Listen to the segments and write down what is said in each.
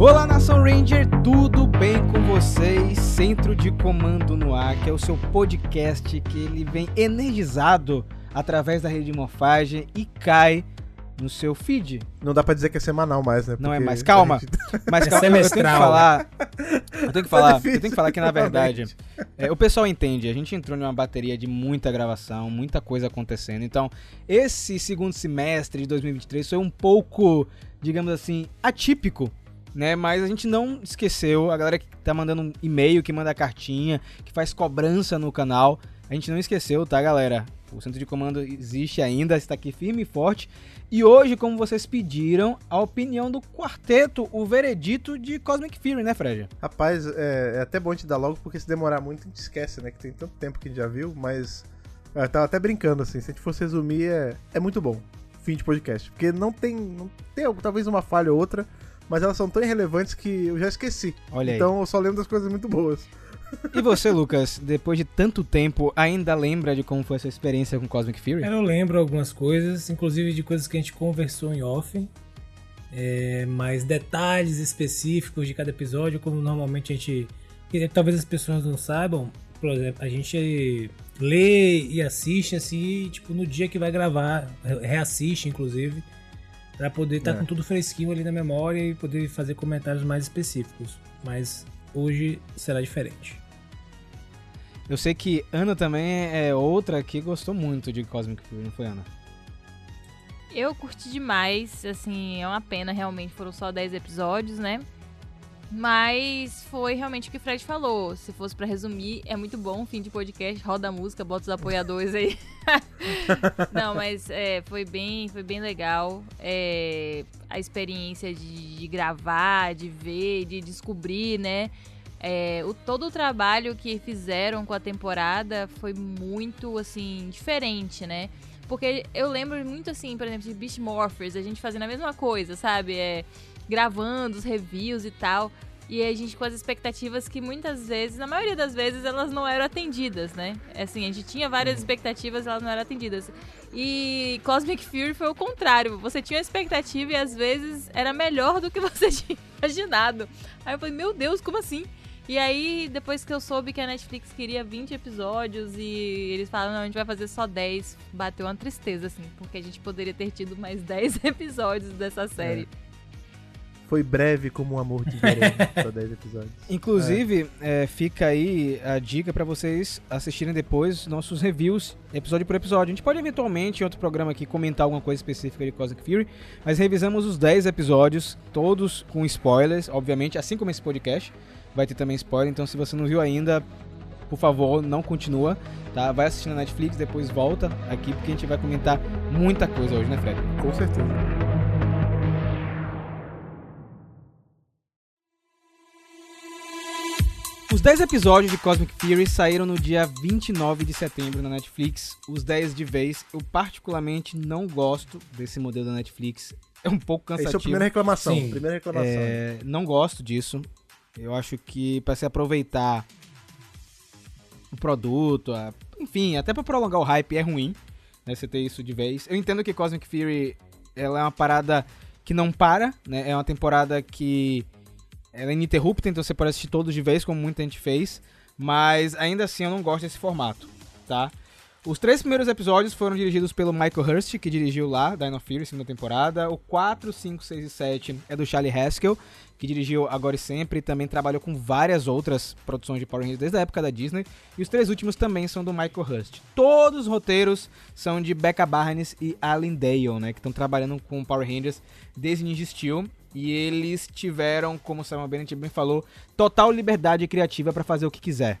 Olá, Nação Ranger, tudo bem com vocês? Centro de Comando no Ar, que é o seu podcast que ele vem energizado através da rede de morfagem e cai no seu feed. Não dá pra dizer que é semanal mais, né? Não é mais. Calma. gente- Mas É calma, eu tenho que falar. Eu tenho que falar, difícil, eu tenho que falar que na verdade, é, o pessoal entende, a gente entrou numa bateria de muita gravação, muita coisa acontecendo. Então, esse segundo semestre de 2023 foi um pouco, digamos assim, atípico, né? Mas a gente não esqueceu, a galera que tá mandando um e-mail, que manda cartinha, que faz cobrança no canal, a gente não esqueceu, tá, galera? O centro de comando existe ainda, está aqui firme e forte. E hoje, como vocês pediram, a opinião do quarteto, o veredito de Cosmic Fury, né, Freja? Rapaz, é, é até bom te dar logo, porque se demorar muito a gente esquece, né? Que tem tanto tempo que a gente já viu, mas. Eu tava até brincando, assim, se a gente fosse resumir, é, é muito bom. Fim de podcast. Porque não tem. Não tem talvez uma falha ou outra, mas elas são tão irrelevantes que eu já esqueci. Olha aí. Então eu só lembro das coisas muito boas. E você, Lucas, depois de tanto tempo, ainda lembra de como foi a sua experiência com Cosmic Fury? Eu lembro algumas coisas, inclusive de coisas que a gente conversou em off. É, mas detalhes específicos de cada episódio, como normalmente a gente. que talvez as pessoas não saibam, por exemplo, a gente lê e assiste assim, tipo, no dia que vai gravar, reassiste, inclusive, pra poder estar É. com tudo fresquinho ali na memória e poder fazer comentários mais específicos. Mas hoje será diferente. Eu sei que Ana também é outra que gostou muito de Cosmic Fury, não foi, Ana? Eu curti demais, assim, é uma pena, realmente, foram só 10 episódios, né? Mas foi realmente o que o Fred falou. Se fosse pra resumir, é muito bom, fim de podcast, roda a música, bota os apoiadores aí. Não, mas é, foi bem, foi bem legal. É, a experiência de, de gravar, de ver, de descobrir, né? É, o, todo o trabalho que fizeram com a temporada foi muito, assim, diferente, né? Porque eu lembro muito, assim, por exemplo, de Beast Morphers, a gente fazendo a mesma coisa, sabe? É, gravando os reviews e tal. E a gente com as expectativas que muitas vezes, na maioria das vezes, elas não eram atendidas, né? Assim, a gente tinha várias expectativas elas não eram atendidas. E Cosmic Fury foi o contrário. Você tinha uma expectativa e às vezes era melhor do que você tinha imaginado. Aí eu falei, meu Deus, como assim? E aí, depois que eu soube que a Netflix queria 20 episódios e eles falaram, não, a gente vai fazer só 10, bateu uma tristeza, assim, porque a gente poderia ter tido mais 10 episódios dessa série. Foi breve como o amor de verão, só 10 episódios. Inclusive, é, fica aí a dica pra vocês assistirem depois nossos reviews, episódio por episódio. A gente pode eventualmente em outro programa aqui comentar alguma coisa específica de Cosmic Fury, mas revisamos os 10 episódios, todos com spoilers, obviamente, assim como esse podcast. Vai ter também spoiler, então se você não viu ainda, por favor, não continua, tá? Vai assistir na Netflix, depois volta aqui, porque a gente vai comentar muita coisa hoje, né, Fred? Com certeza. Os 10 episódios de Cosmic Fury saíram no dia 29 de setembro na Netflix, os 10 de vez. Eu particularmente não gosto desse modelo da Netflix. É um pouco cansativo. Essa é a primeira reclamação. Sim. Primeira reclamação. É, não gosto disso. Eu acho que para se aproveitar o produto, a- enfim, até para prolongar o hype é ruim, né, você ter isso de vez. Eu entendo que Cosmic Fury ela é uma parada que não para, né? É uma temporada que ela é ininterrupta, então você pode assistir todos de vez, como muita gente fez, mas ainda assim eu não gosto desse formato, tá? Os três primeiros episódios foram dirigidos pelo Michael Hurst, que dirigiu lá Dino Fury, segunda temporada. O 4, 5, 6 e 7 é do Charlie Haskell, que dirigiu Agora e Sempre e também trabalhou com várias outras produções de Power Rangers desde a época da Disney. E os três últimos também são do Michael Hurst. Todos os roteiros são de Becca Barnes e Alan Dale, né, que estão trabalhando com Power Rangers desde Ninja Steel. E eles tiveram, como o Simon Bennett bem falou, total liberdade criativa para fazer o que quiser.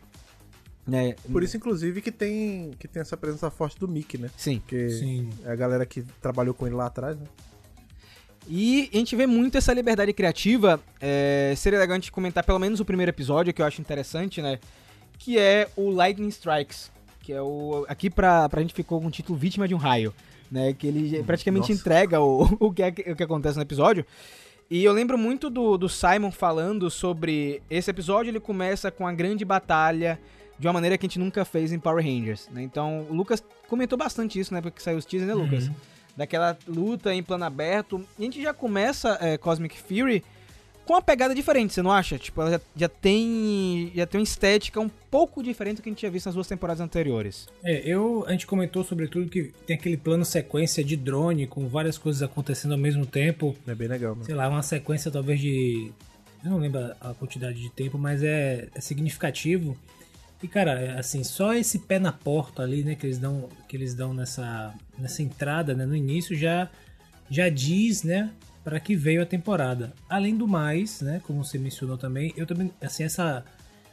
Né? Por isso, inclusive, que tem, que tem essa presença forte do Mickey, né? Sim. Porque Sim. é a galera que trabalhou com ele lá atrás, né? E a gente vê muito essa liberdade criativa. É, seria legal a gente comentar pelo menos o primeiro episódio, que eu acho interessante, né? Que é o Lightning Strikes. Que é o. Aqui pra, pra gente ficou com o título Vítima de um Raio. Né? Que ele praticamente Nossa. entrega o, o, que é, o que acontece no episódio. E eu lembro muito do, do Simon falando sobre. Esse episódio ele começa com a grande batalha de uma maneira que a gente nunca fez em Power Rangers. Né? Então o Lucas comentou bastante isso na época que saiu os teasers, né, Lucas? Uhum. daquela luta em plano aberto. E a gente já começa é, Cosmic Fury com uma pegada diferente, você não acha? Tipo, ela já, já tem já tem uma estética um pouco diferente do que a gente tinha visto nas duas temporadas anteriores. É, eu, a gente comentou sobretudo que tem aquele plano sequência de drone com várias coisas acontecendo ao mesmo tempo. É bem legal, mano. Sei lá, uma sequência talvez de. Eu não lembro a quantidade de tempo, mas é, é significativo. E cara, é, assim, só esse pé na porta ali, né, que eles dão, que eles dão nessa, nessa entrada, né, no início já já diz, né, para que veio a temporada. Além do mais, né, como você mencionou também, eu também, assim, essa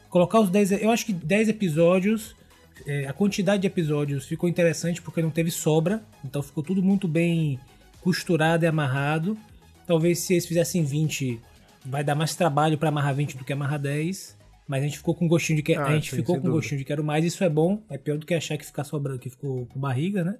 colocar os 10, eu acho que 10 episódios, é, a quantidade de episódios ficou interessante porque não teve sobra, então ficou tudo muito bem costurado e amarrado. Talvez se eles fizessem 20, vai dar mais trabalho para amarrar 20 do que amarrar 10. Mas a gente ficou com gostinho de que ah, a gente sim, ficou com dúvida. gostinho de quero mais, isso é bom, é pior do que achar que ficar sobrando, que ficou com barriga, né?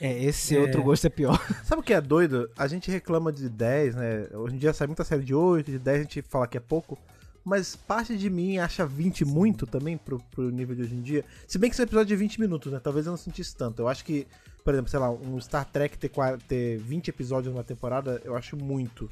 É, esse é... outro gosto é pior. Sabe o que é doido? A gente reclama de 10, né? Hoje em dia sai muita série de 8, de 10 a gente fala que é pouco. Mas parte de mim acha 20 muito também pro, pro nível de hoje em dia. Se bem que esse episódio de 20 minutos, né? Talvez eu não sentisse tanto. Eu acho que, por exemplo, sei lá, um Star Trek ter, ter 20 episódios numa temporada, eu acho muito.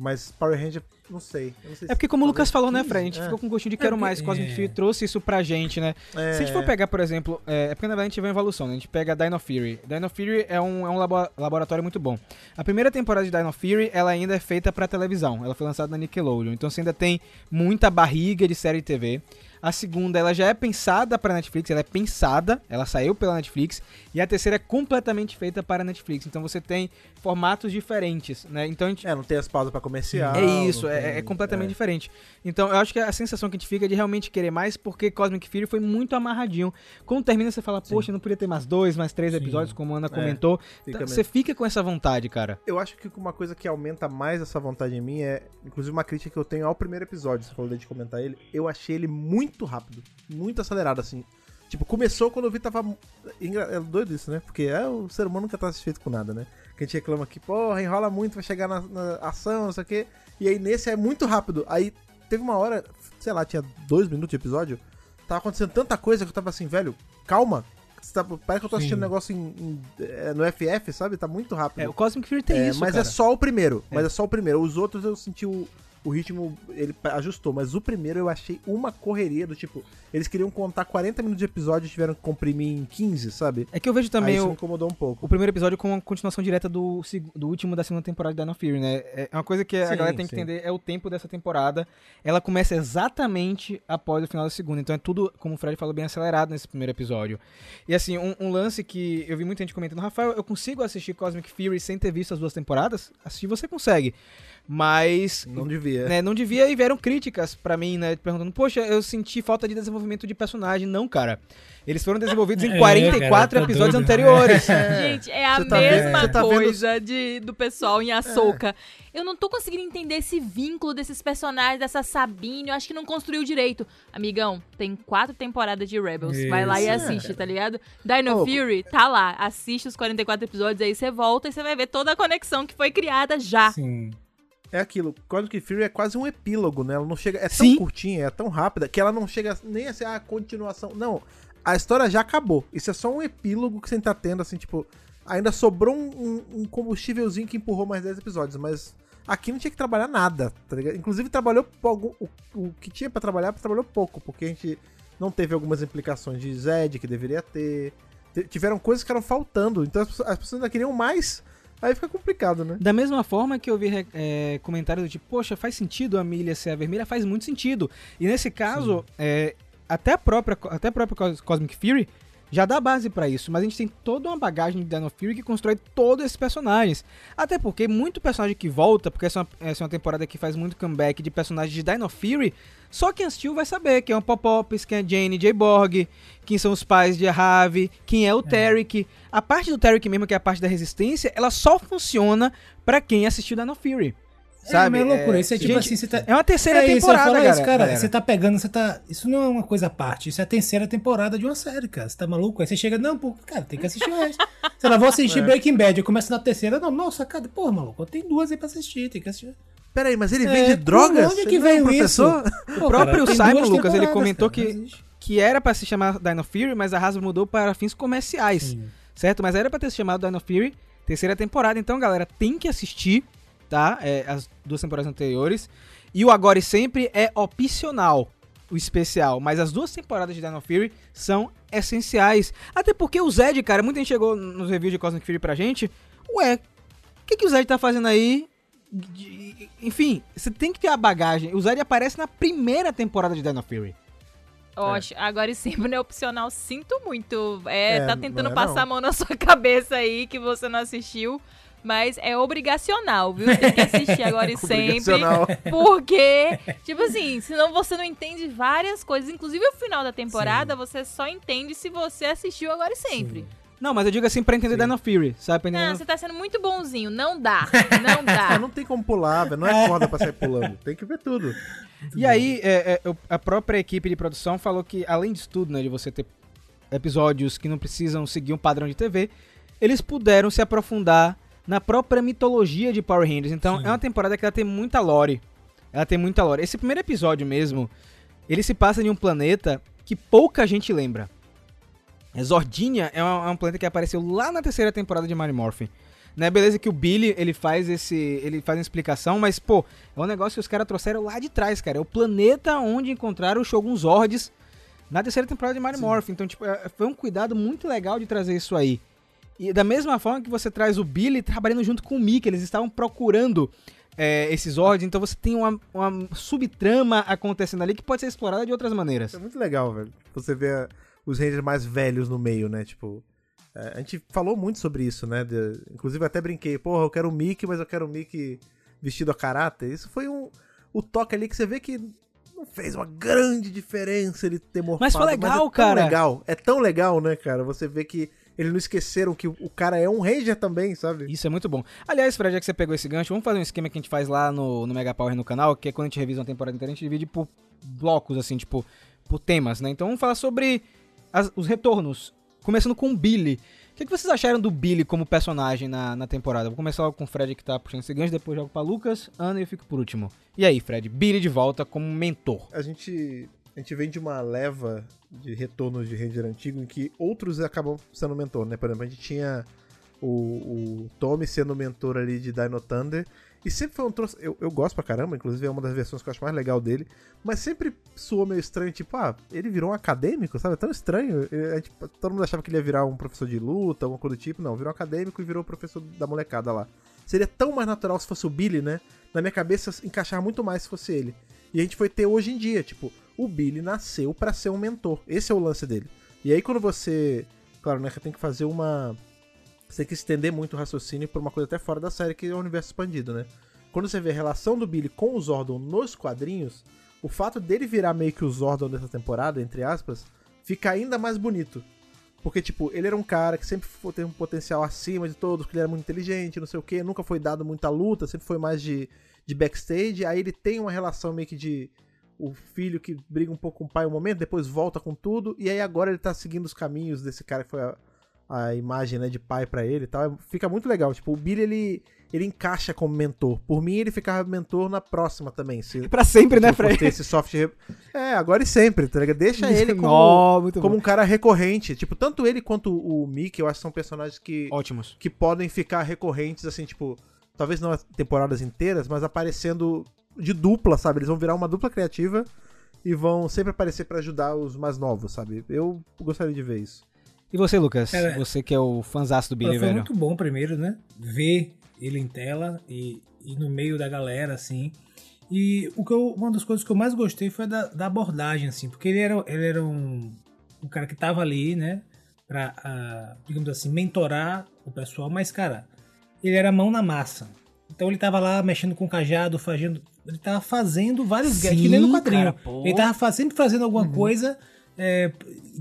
Mas Power Ranger, não sei. Não sei é porque, como o Lucas falou, né, Fred? A gente é. ficou com gostinho de quero é, mais. Cosmic é. Fury trouxe isso pra gente, né? É. Se a gente for pegar, por exemplo, é, é porque na verdade a gente vê uma evolução, né? A gente pega Dino Fury. Dino Fury é um, é um laboratório muito bom. A primeira temporada de Dino Fury, ela ainda é feita pra televisão. Ela foi lançada na Nickelodeon. Então você ainda tem muita barriga de série de TV. A segunda, ela já é pensada para Netflix, ela é pensada, ela saiu pela Netflix. E a terceira é completamente feita para a Netflix. Então você tem formatos diferentes, né? Então a gente... É, não tem as pausas para comercial. É isso, é, tem... é, completamente é. diferente. Então eu acho que a sensação que a gente fica é de realmente querer mais, porque Cosmic Fury foi muito amarradinho. Quando termina, você fala, poxa, Sim. não podia ter mais dois, mais três Sim. episódios, como a Ana é, comentou. Fica você fica com essa vontade, cara. Eu acho que uma coisa que aumenta mais essa vontade em mim é, inclusive, uma crítica que eu tenho ao primeiro episódio, você falou de comentar ele. Eu achei ele muito rápido, muito acelerado, assim. Tipo, começou quando eu vi tava. É doido isso, né? Porque é, o ser humano nunca tá satisfeito com nada, né? Que a gente reclama que, porra, enrola muito, vai chegar na, na ação, não sei o quê. E aí nesse é muito rápido. Aí teve uma hora, sei lá, tinha dois minutos de episódio. Tava acontecendo tanta coisa que eu tava assim, velho, calma. Tá, parece que eu tô assistindo um negócio em, em, é, no FF, sabe? Tá muito rápido. É, o Cosmic Fury tem é, isso, Mas cara. é só o primeiro. Mas é. é só o primeiro. Os outros eu senti o, o ritmo ele ajustou, mas o primeiro eu achei uma correria do tipo, eles queriam contar 40 minutos de episódio e tiveram que comprimir em 15, sabe? É que eu vejo também Aí o, me incomodou um pouco. O primeiro episódio com uma continuação direta do, do último da segunda temporada de Dino Fury, né? É uma coisa que sim, a galera tem que sim. entender é o tempo dessa temporada. Ela começa exatamente após o final da segunda, então é tudo, como o Fred falou, bem acelerado nesse primeiro episódio. E assim, um, um lance que eu vi muita gente comentando, Rafael, eu consigo assistir Cosmic Fury sem ter visto as duas temporadas? Assistir você consegue. Mas. Não devia. Né, não devia e vieram críticas para mim, né? Perguntando, poxa, eu senti falta de desenvolvimento de personagem. Não, cara. Eles foram desenvolvidos em 44 é, cara, tá episódios doido. anteriores. É. Gente, é a tá mesma tá coisa de, do pessoal em Açouca. É. Eu não tô conseguindo entender esse vínculo desses personagens, dessa Sabine. Eu acho que não construiu direito. Amigão, tem quatro temporadas de Rebels. Isso. Vai lá e assiste, tá ligado? Dino oh. Fury, tá lá. Assiste os 44 episódios, aí você volta e você vai ver toda a conexão que foi criada já. Sim é aquilo. Cosmic Fury é quase um epílogo, né? Ela não chega. É tão Sim. curtinha, é tão rápida, que ela não chega nem a ser a continuação. Não. A história já acabou. Isso é só um epílogo que você tá tendo, assim, tipo. Ainda sobrou um, um, um combustívelzinho que empurrou mais 10 episódios, mas aqui não tinha que trabalhar nada, tá ligado? Inclusive trabalhou pouco. O, o que tinha para trabalhar, trabalhou pouco, porque a gente não teve algumas implicações de Zed que deveria ter. Tiveram coisas que eram faltando, então as pessoas ainda queriam mais Aí fica complicado, né? Da mesma forma que eu vi é, comentários do tipo, poxa, faz sentido a milha ser a vermelha? Faz muito sentido. E nesse caso, é, até, a própria, até a própria Cosmic Fury já dá base para isso, mas a gente tem toda uma bagagem de Dino Fury que constrói todos esses personagens. Até porque muito personagem que volta, porque essa é, uma, essa é uma temporada que faz muito comeback de personagens de Dino Fury, só quem assistiu vai saber quem é o Popops, quem é Jane J. Borg, quem são os pais de Ravi, quem é o é. Tarek. A parte do Tarek mesmo, que é a parte da resistência, ela só funciona para quem assistiu Dino Fury. Sabe? É, é loucura. É, isso é tipo gente, assim, você tá... É uma terceira é temporada, cara. Isso, cara. Você tá pegando, você tá. Isso não é uma coisa à parte. Isso é a terceira temporada de uma série, cara. Você tá maluco? Aí você chega, não, pô, cara, tem que assistir o resto. Sei lá, vou assistir é. Breaking Bad. Eu começo na terceira, não, nossa, cara, pô, maluco, tem duas aí pra assistir, tem que assistir. Peraí, mas ele vende é, drogas? Onde que veio é isso? o próprio cara, Simon Lucas, ele comentou cara, que, que era pra se chamar Dino Fury, mas a Hasbro mudou para fins comerciais. Sim. Certo? Mas era pra ter se chamado Dino Fury, terceira temporada. Então, galera, tem que assistir tá? É, as duas temporadas anteriores. E o Agora e Sempre é opcional, o especial. Mas as duas temporadas de Dino Fury são essenciais. Até porque o Zed, cara, muita gente chegou nos reviews de Cosmic Fury pra gente. Ué, o que, que o Zed tá fazendo aí? De- Enfim, você tem que ter a bagagem. O Zed aparece na primeira temporada de Dino Fury. Oxe, agora e sempre não é opcional. Sinto muito. É, É, tá tentando é passar a mão na sua cabeça aí que você não assistiu. Mas é obrigacional, viu? Tem que assistir agora e sempre. Obrigacional. Porque, tipo assim, senão você não entende várias coisas. Inclusive o final da temporada, você só entende se você assistiu agora e sempre. Não, mas eu digo assim pra entender Dino Fury, sabe? Não, você tá sendo muito bonzinho. Não dá. Não dá. não tem como pular, velho. Não é corda pra sair pulando. Tem que ver tudo. E aí, é, é, a própria equipe de produção falou que, além disso tudo, né, de você ter episódios que não precisam seguir um padrão de TV, eles puderam se aprofundar na própria mitologia de Power Rangers. Então, Sim. é uma temporada que ela tem muita lore. Ela tem muita lore. Esse primeiro episódio mesmo, ele se passa em um planeta que pouca gente lembra. Zordinia é, uma- é um planeta que apareceu lá na terceira temporada de Mighty Morphin. Né, beleza que o Billy, ele faz esse, ele faz uma explicação, mas pô, é um negócio que os caras trouxeram lá de trás, cara. É o planeta onde encontraram os Shogun Zords na terceira temporada de Mighty Morphin. Então, tipo, é- foi um cuidado muito legal de trazer isso aí. E da mesma forma que você traz o Billy trabalhando junto com o Mickey, eles estavam procurando é, esses Zords, então você tem uma, uma subtrama acontecendo ali que pode ser explorada de outras maneiras. É muito legal, velho. Você vê a- os Rangers mais velhos no meio, né? Tipo. é, a gente falou muito sobre isso, né? De- inclusive até brinquei, porra, eu quero o Mickey, mas eu quero o Mickey vestido a caráter. Isso foi um. O toque ali que você vê que não fez uma grande diferença ele ter morfado. Mas foi é legal, tão cara. legal. É tão legal, né, cara? Você vê que eles não esqueceram que o cara é um Ranger também, sabe? Isso é muito bom. Aliás, Fred, já que você pegou esse gancho, vamos fazer um esquema que a gente faz lá no, no Mega Power no canal, que é quando a gente revisa uma temporada inteira, a gente divide por blocos, assim, tipo, por temas, né? Então vamos falar sobre as- os retornos. Começando com o Billy. O que, que vocês acharam do Billy como personagem na, na temporada? Vou começar logo com o Fred que tá puxando esse gancho, depois jogo pra Lucas, Ana e eu fico por último. E aí, Fred, Billy de volta como mentor. a gente a gente vem de uma leva de retornos de Ranger antigo em que outros acabam sendo mentor, né? Por exemplo, a gente tinha o, o Tommy sendo mentor ali de Dino Thunder. E sempre foi um troço. Eu, eu gosto pra caramba, inclusive é uma das versões que eu acho mais legal dele. Mas sempre soou meio estranho, tipo, ah, ele virou um acadêmico, sabe? É tão estranho. Ele- gente- todo mundo achava que ele ia virar um professor de luta, alguma coisa do tipo. Não, virou um acadêmico e virou professor da molecada lá. Seria tão mais natural se fosse o Billy, né? Na minha cabeça, encaixar muito mais se fosse ele. E a gente foi ter hoje em dia, tipo, o Billy nasceu pra ser um mentor. Esse é o lance dele. E aí quando você. Claro, né? Que tem que fazer uma. Você tem que estender muito o raciocínio pra uma coisa até fora da série, que é o universo expandido, né? Quando você vê a relação do Billy com o Zordon nos quadrinhos, o fato dele virar meio que o Zordon dessa temporada, entre aspas, fica ainda mais bonito. Porque, tipo, ele era um cara que sempre teve um potencial acima de todos, que ele era muito inteligente, não sei o quê, nunca foi dado muita luta, sempre foi mais de, de backstage. Aí ele tem uma relação meio que de o filho que briga um pouco com o pai um momento, depois volta com tudo, e aí agora ele tá seguindo os caminhos desse cara que foi a, a imagem, né, de pai pra ele e tal. É- Fica muito legal. Tipo, o Billy, ele, ele encaixa como mentor. Por mim, ele ficava mentor na próxima também. Se, Pra sempre, né, se ter Fred? esse soft... re- É, agora e sempre, tá ligado? Deixa ele como, muito como bom. um cara recorrente. Tipo, tanto ele quanto o Mickey, eu acho que são personagens que, Ótimos. que podem ficar recorrentes, assim, tipo, talvez não as temporadas inteiras, mas aparecendo de dupla, sabe? Eles vão virar uma dupla criativa e vão sempre aparecer pra ajudar os mais novos, sabe? Eu gostaria de ver isso. E você, Lucas? Cara, você que é o fanzaço do Billy, foi velho. muito bom primeiro, né? Ver ele em tela e, e no meio da galera, assim. E o que eu, uma das coisas que eu mais gostei foi da, da abordagem, assim, porque ele era, ele era um, um cara que tava ali, né? Pra, ah, digamos assim, mentorar o pessoal, mas, cara, ele era mão na massa. Então ele tava lá mexendo com o cajado, fazendo. Ele tava fazendo vários Sim, gags, que nem no quadrinho. cara, ele tava fa- sempre fazendo alguma coisa é,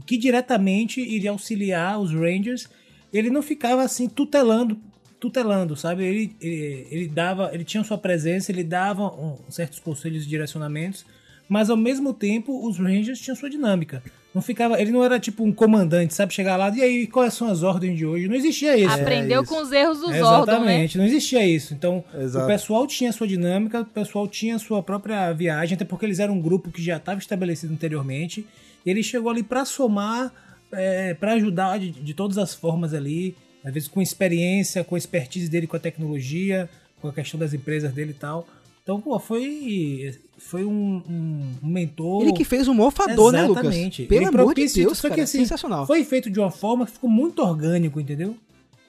que diretamente iria auxiliar os Rangers. Ele não ficava assim tutelando, tutelando, sabe? Ele, ele, ele dava, ele tinha sua presença, ele dava um- certos conselhos e direcionamentos, mas ao mesmo tempo os Rangers tinham sua dinâmica. Não ficava, ele não era tipo um comandante, sabe? Chegar lá e aí quais são as ordens de hoje? Não existia isso. Aprendeu isso. com os erros do É, Zordon, né? Exatamente, não existia isso. Então, Exato. o pessoal tinha sua dinâmica, o pessoal tinha sua própria viagem, até porque eles eram um grupo que já estava estabelecido anteriormente. E ele chegou ali para somar, é, para ajudar de, de todas as formas ali, às vezes com experiência, com a expertise dele com a tecnologia, com a questão das empresas dele e tal. Então, pô, foi, foi um, um, um mentor. Ele que fez o morfador, né, Lucas? Exatamente. Pelo Ele amor de Deus, só que cara, assim, sensacional. Foi feito de uma forma que ficou muito orgânico, entendeu?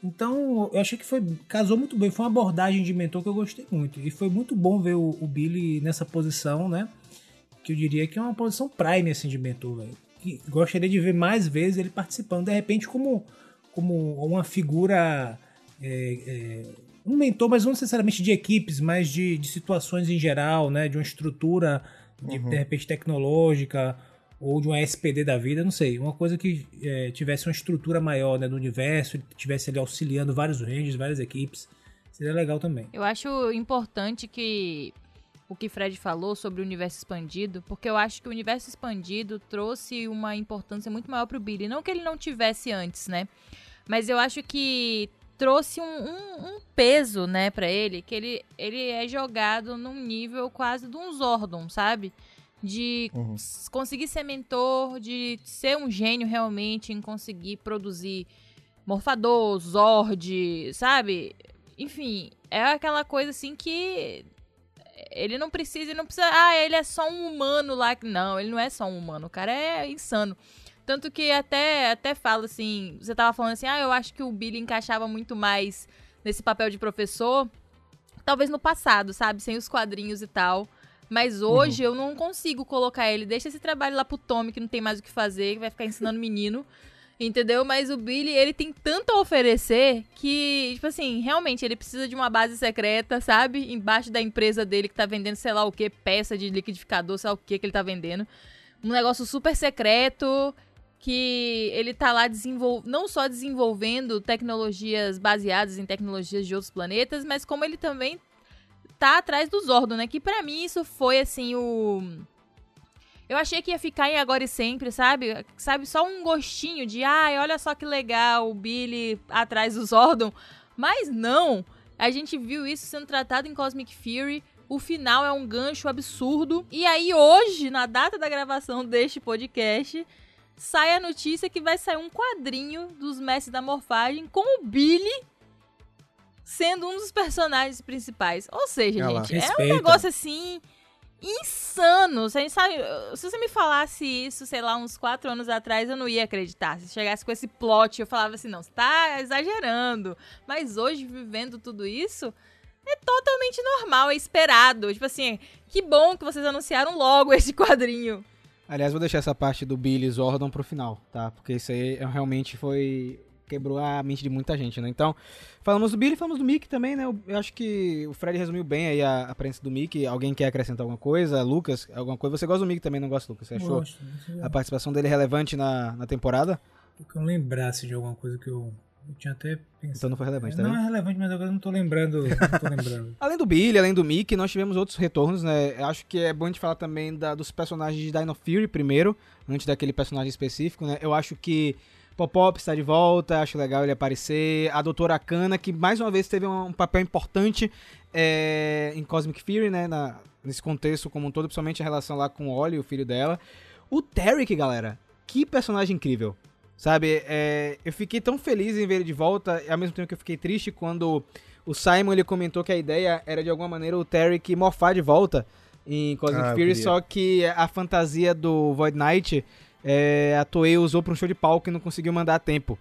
Então, eu achei que foi casou muito bem. Foi uma abordagem de mentor que eu gostei muito. E foi muito bom ver o, o Billy nessa posição, né? Que eu diria que é uma posição prime, assim, de mentor, velho. Que Gostaria de ver mais vezes ele participando. De repente, como, como uma figura... é, é, um mentor, mas não necessariamente de equipes, mas de, de situações em geral, né? De uma estrutura, de, de repente, tecnológica ou de uma SPD da vida, não sei, uma coisa que é, tivesse uma estrutura maior né, do universo, tivesse ali auxiliando vários ranges, várias equipes, seria legal também. Eu acho importante que o que Fred falou sobre o universo expandido, porque eu acho que o universo expandido trouxe uma importância muito maior pro Billy. Não que ele não tivesse antes, né? Mas eu acho que trouxe um, um- um peso, né, pra ele, que ele, ele é jogado num nível quase de um Zordon, sabe? De Uhum. conseguir ser mentor, de ser um gênio realmente em conseguir produzir Morfador, Zord, sabe? Enfim, é aquela coisa assim que ele não precisa, ele não precisa, ah, ele é só um humano lá. Não, ele não é só um humano, o cara é insano. Tanto que até até fala assim, você tava falando assim, ah, eu acho que o Billy encaixava muito mais nesse papel de professor, talvez no passado, sabe, sem os quadrinhos e tal. Mas hoje eu não consigo colocar ele. Deixa esse trabalho lá pro Tommy, que não tem mais o que fazer, que vai ficar ensinando menino. Entendeu? Mas o Billy, ele tem tanto a oferecer que, tipo assim, realmente ele precisa de uma base secreta, sabe? Embaixo da empresa dele que tá vendendo sei lá o que, peça de liquidificador, sei lá o que que ele tá vendendo. Um negócio super secreto que ele tá lá desenvol... não só desenvolvendo tecnologias baseadas em tecnologias de outros planetas, mas como ele também tá atrás do Zordon, né? Que pra mim isso foi assim o eu achei que ia ficar em agora e sempre, sabe? Sabe, só um gostinho de, ai, olha só que legal, o Billy atrás do Zordon. Mas não! A gente viu isso sendo tratado em Cosmic Fury. O final é um gancho absurdo. E aí, hoje, na data da gravação deste podcast, sai a notícia que vai sair um quadrinho dos Mestres da Morfagem com o Billy sendo um dos personagens principais. Ou seja, Olha lá. gente, é um negócio assim insano. Você sabe, se você me falasse isso, sei lá, uns quatro anos atrás, eu não ia acreditar. Se chegasse com esse plot, eu falava assim, não, você tá exagerando. Mas hoje, vivendo tudo isso, é totalmente normal, é esperado. Tipo assim, que bom que vocês anunciaram logo esse quadrinho. Aliás, vou deixar essa parte do Billy Zordon pro final, tá? Porque isso aí é- realmente foi. quebrou a mente de muita gente, né? Então, falamos do Billy, falamos do Mickey também, né? Eu, acho que o Fred resumiu bem aí a, a presença do Mickey. Alguém quer acrescentar alguma coisa? Lucas, alguma coisa? Você gosta do Mickey também, não gosta, Lucas? Você achou Gosto, a participação dele relevante na, na temporada? que eu lembrasse de alguma coisa que eu, eu tinha até pensado. Então não foi relevante, tá Não vendo? é relevante, mas agora eu não tô lembrando. Não tô lembrando. Além do Billy, além do Mickey, nós tivemos outros retornos, né? Eu acho que é bom a gente falar também da- dos personagens de Dino Fury primeiro, antes daquele personagem específico, né? Eu acho que Popop está de volta, acho legal ele aparecer. A Doutora Kana, que mais uma vez teve um, um papel importante é, em Cosmic Fury, né? Na- nesse contexto como um todo, principalmente a relação lá com o Oli, o filho dela. O Tarek, galera, que personagem incrível. Sabe, é, eu fiquei tão feliz em ver ele de volta, ao mesmo tempo que eu fiquei triste quando o Simon ele comentou que a ideia era de alguma maneira o Tarek morfar de volta em Cosmic Ah, Fury, só que a fantasia do Void Knight é, a Toei usou pra um show de palco e não conseguiu mandar a tempo.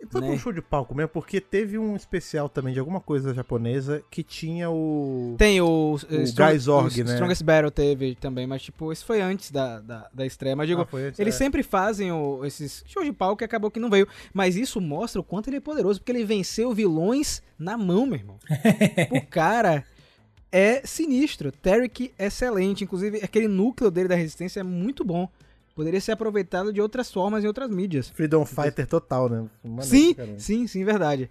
E foi Né? um show de palco mesmo, porque teve um especial também de alguma coisa japonesa que tinha o. Tem o, Guy Zorg, o né? Strongest Battle teve também, mas tipo, esse foi antes da, da, da estreia. Mas digo, Ah, antes, Eles é. sempre fazem o- esses shows de palco e acabou que não veio. Mas isso mostra o quanto ele é poderoso, porque ele venceu vilões na mão, meu irmão. o cara é sinistro. Tarek é excelente. Inclusive, aquele núcleo dele da resistência é muito bom. Poderia ser aproveitado de outras formas em outras mídias. Freedom Fighter total, né? Sim, caramba. sim, sim, verdade.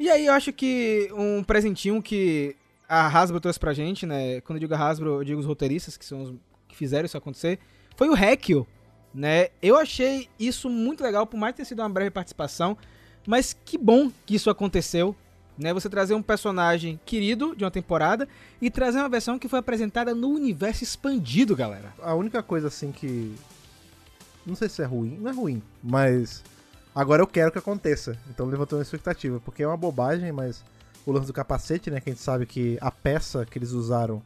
E aí eu acho que um presentinho que a Hasbro trouxe pra gente, né? Quando eu digo a Hasbro, eu digo os roteiristas, que são os que fizeram isso acontecer, foi o Hekio, né? Eu achei isso muito legal, por mais ter sido uma breve participação, mas que bom que isso aconteceu, né? Você trazer um personagem querido de uma temporada e trazer uma versão que foi apresentada no universo expandido, galera. A única coisa assim que. Não sei se é ruim, não é ruim, mas. Agora eu quero que aconteça. Então levantou uma expectativa. Porque é uma bobagem, mas. o lance do capacete, né? Que a gente sabe que a peça que eles usaram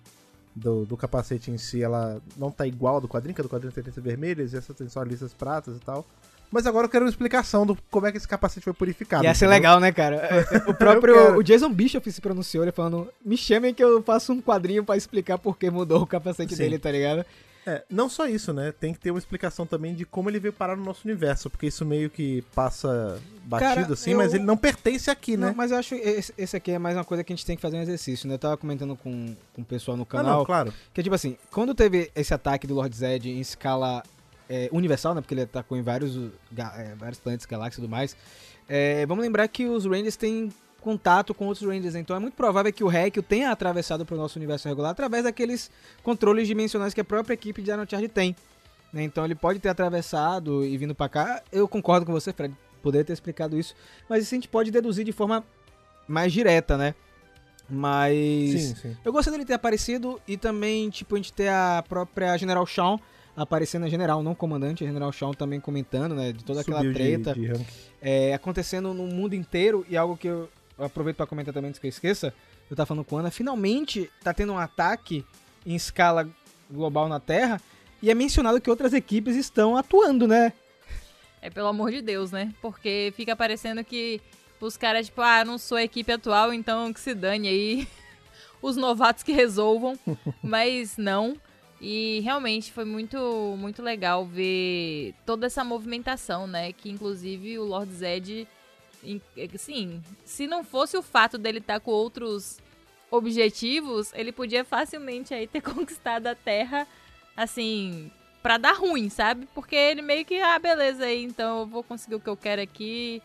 do, do capacete em si, ela não tá igual do quadrinho, que a do quadrinho tem listas vermelhas e essa tem só listas pratas e tal. Mas agora eu quero uma explicação do como é que esse capacete foi purificado. Ia ser entendeu? legal, né, cara? O Eu próprio quero. o Jason Bishop se pronunciou, ele falando: me chamem que eu faço um quadrinho pra explicar por que mudou o capacete Sim. dele, tá ligado? É, não só isso, né? Tem que ter uma explicação também de como ele veio parar no nosso universo, porque isso meio que passa batido Cara, assim, eu- mas ele não pertence aqui, né? Não, mas eu acho que esse, esse aqui é mais uma coisa que a gente tem que fazer um exercício, né? Eu tava comentando com, com o pessoal no Ah, canal. não, claro. Que tipo assim, quando teve esse ataque do Lord Zed em escala é, universal, né? Porque ele atacou em vários, é, vários planetas, galáxias e tudo mais. é, vamos lembrar que os Rangers têm contato com outros Rangers, então é muito provável que o Hekio tenha atravessado para o nosso universo regular através daqueles controles dimensionais que a própria equipe de Dino Charge tem. né? Então ele pode ter atravessado e vindo para cá. Eu concordo com você, Fred, poderia ter explicado isso, mas isso a gente pode deduzir de forma mais direta, né? Mas Sim, sim. eu gostei dele ter aparecido e também, tipo, a gente ter a própria General Shawn aparecendo, a General, não comandante, a General Shawn também comentando, né, de toda aquela Subiu de- treta de rank. é, acontecendo no mundo inteiro e algo que eu aproveito pra comentar também antes que eu esqueça, eu tava falando com a Ana, finalmente tá tendo um ataque em escala global na Terra e é mencionado que outras equipes estão atuando, né? É pelo amor de Deus, né? Porque fica parecendo que os caras, tipo, ah, não sou a equipe atual, então que se dane aí. Os novatos que resolvam. Mas não. E realmente foi muito, muito legal ver toda essa movimentação, né? Que inclusive o Lord Zed, em- assim, se não fosse o fato dele estar com outros objetivos, ele podia facilmente aí ter conquistado a Terra, assim, pra dar ruim, sabe? Porque ele meio que, ah, beleza aí, então eu vou conseguir o que eu quero aqui,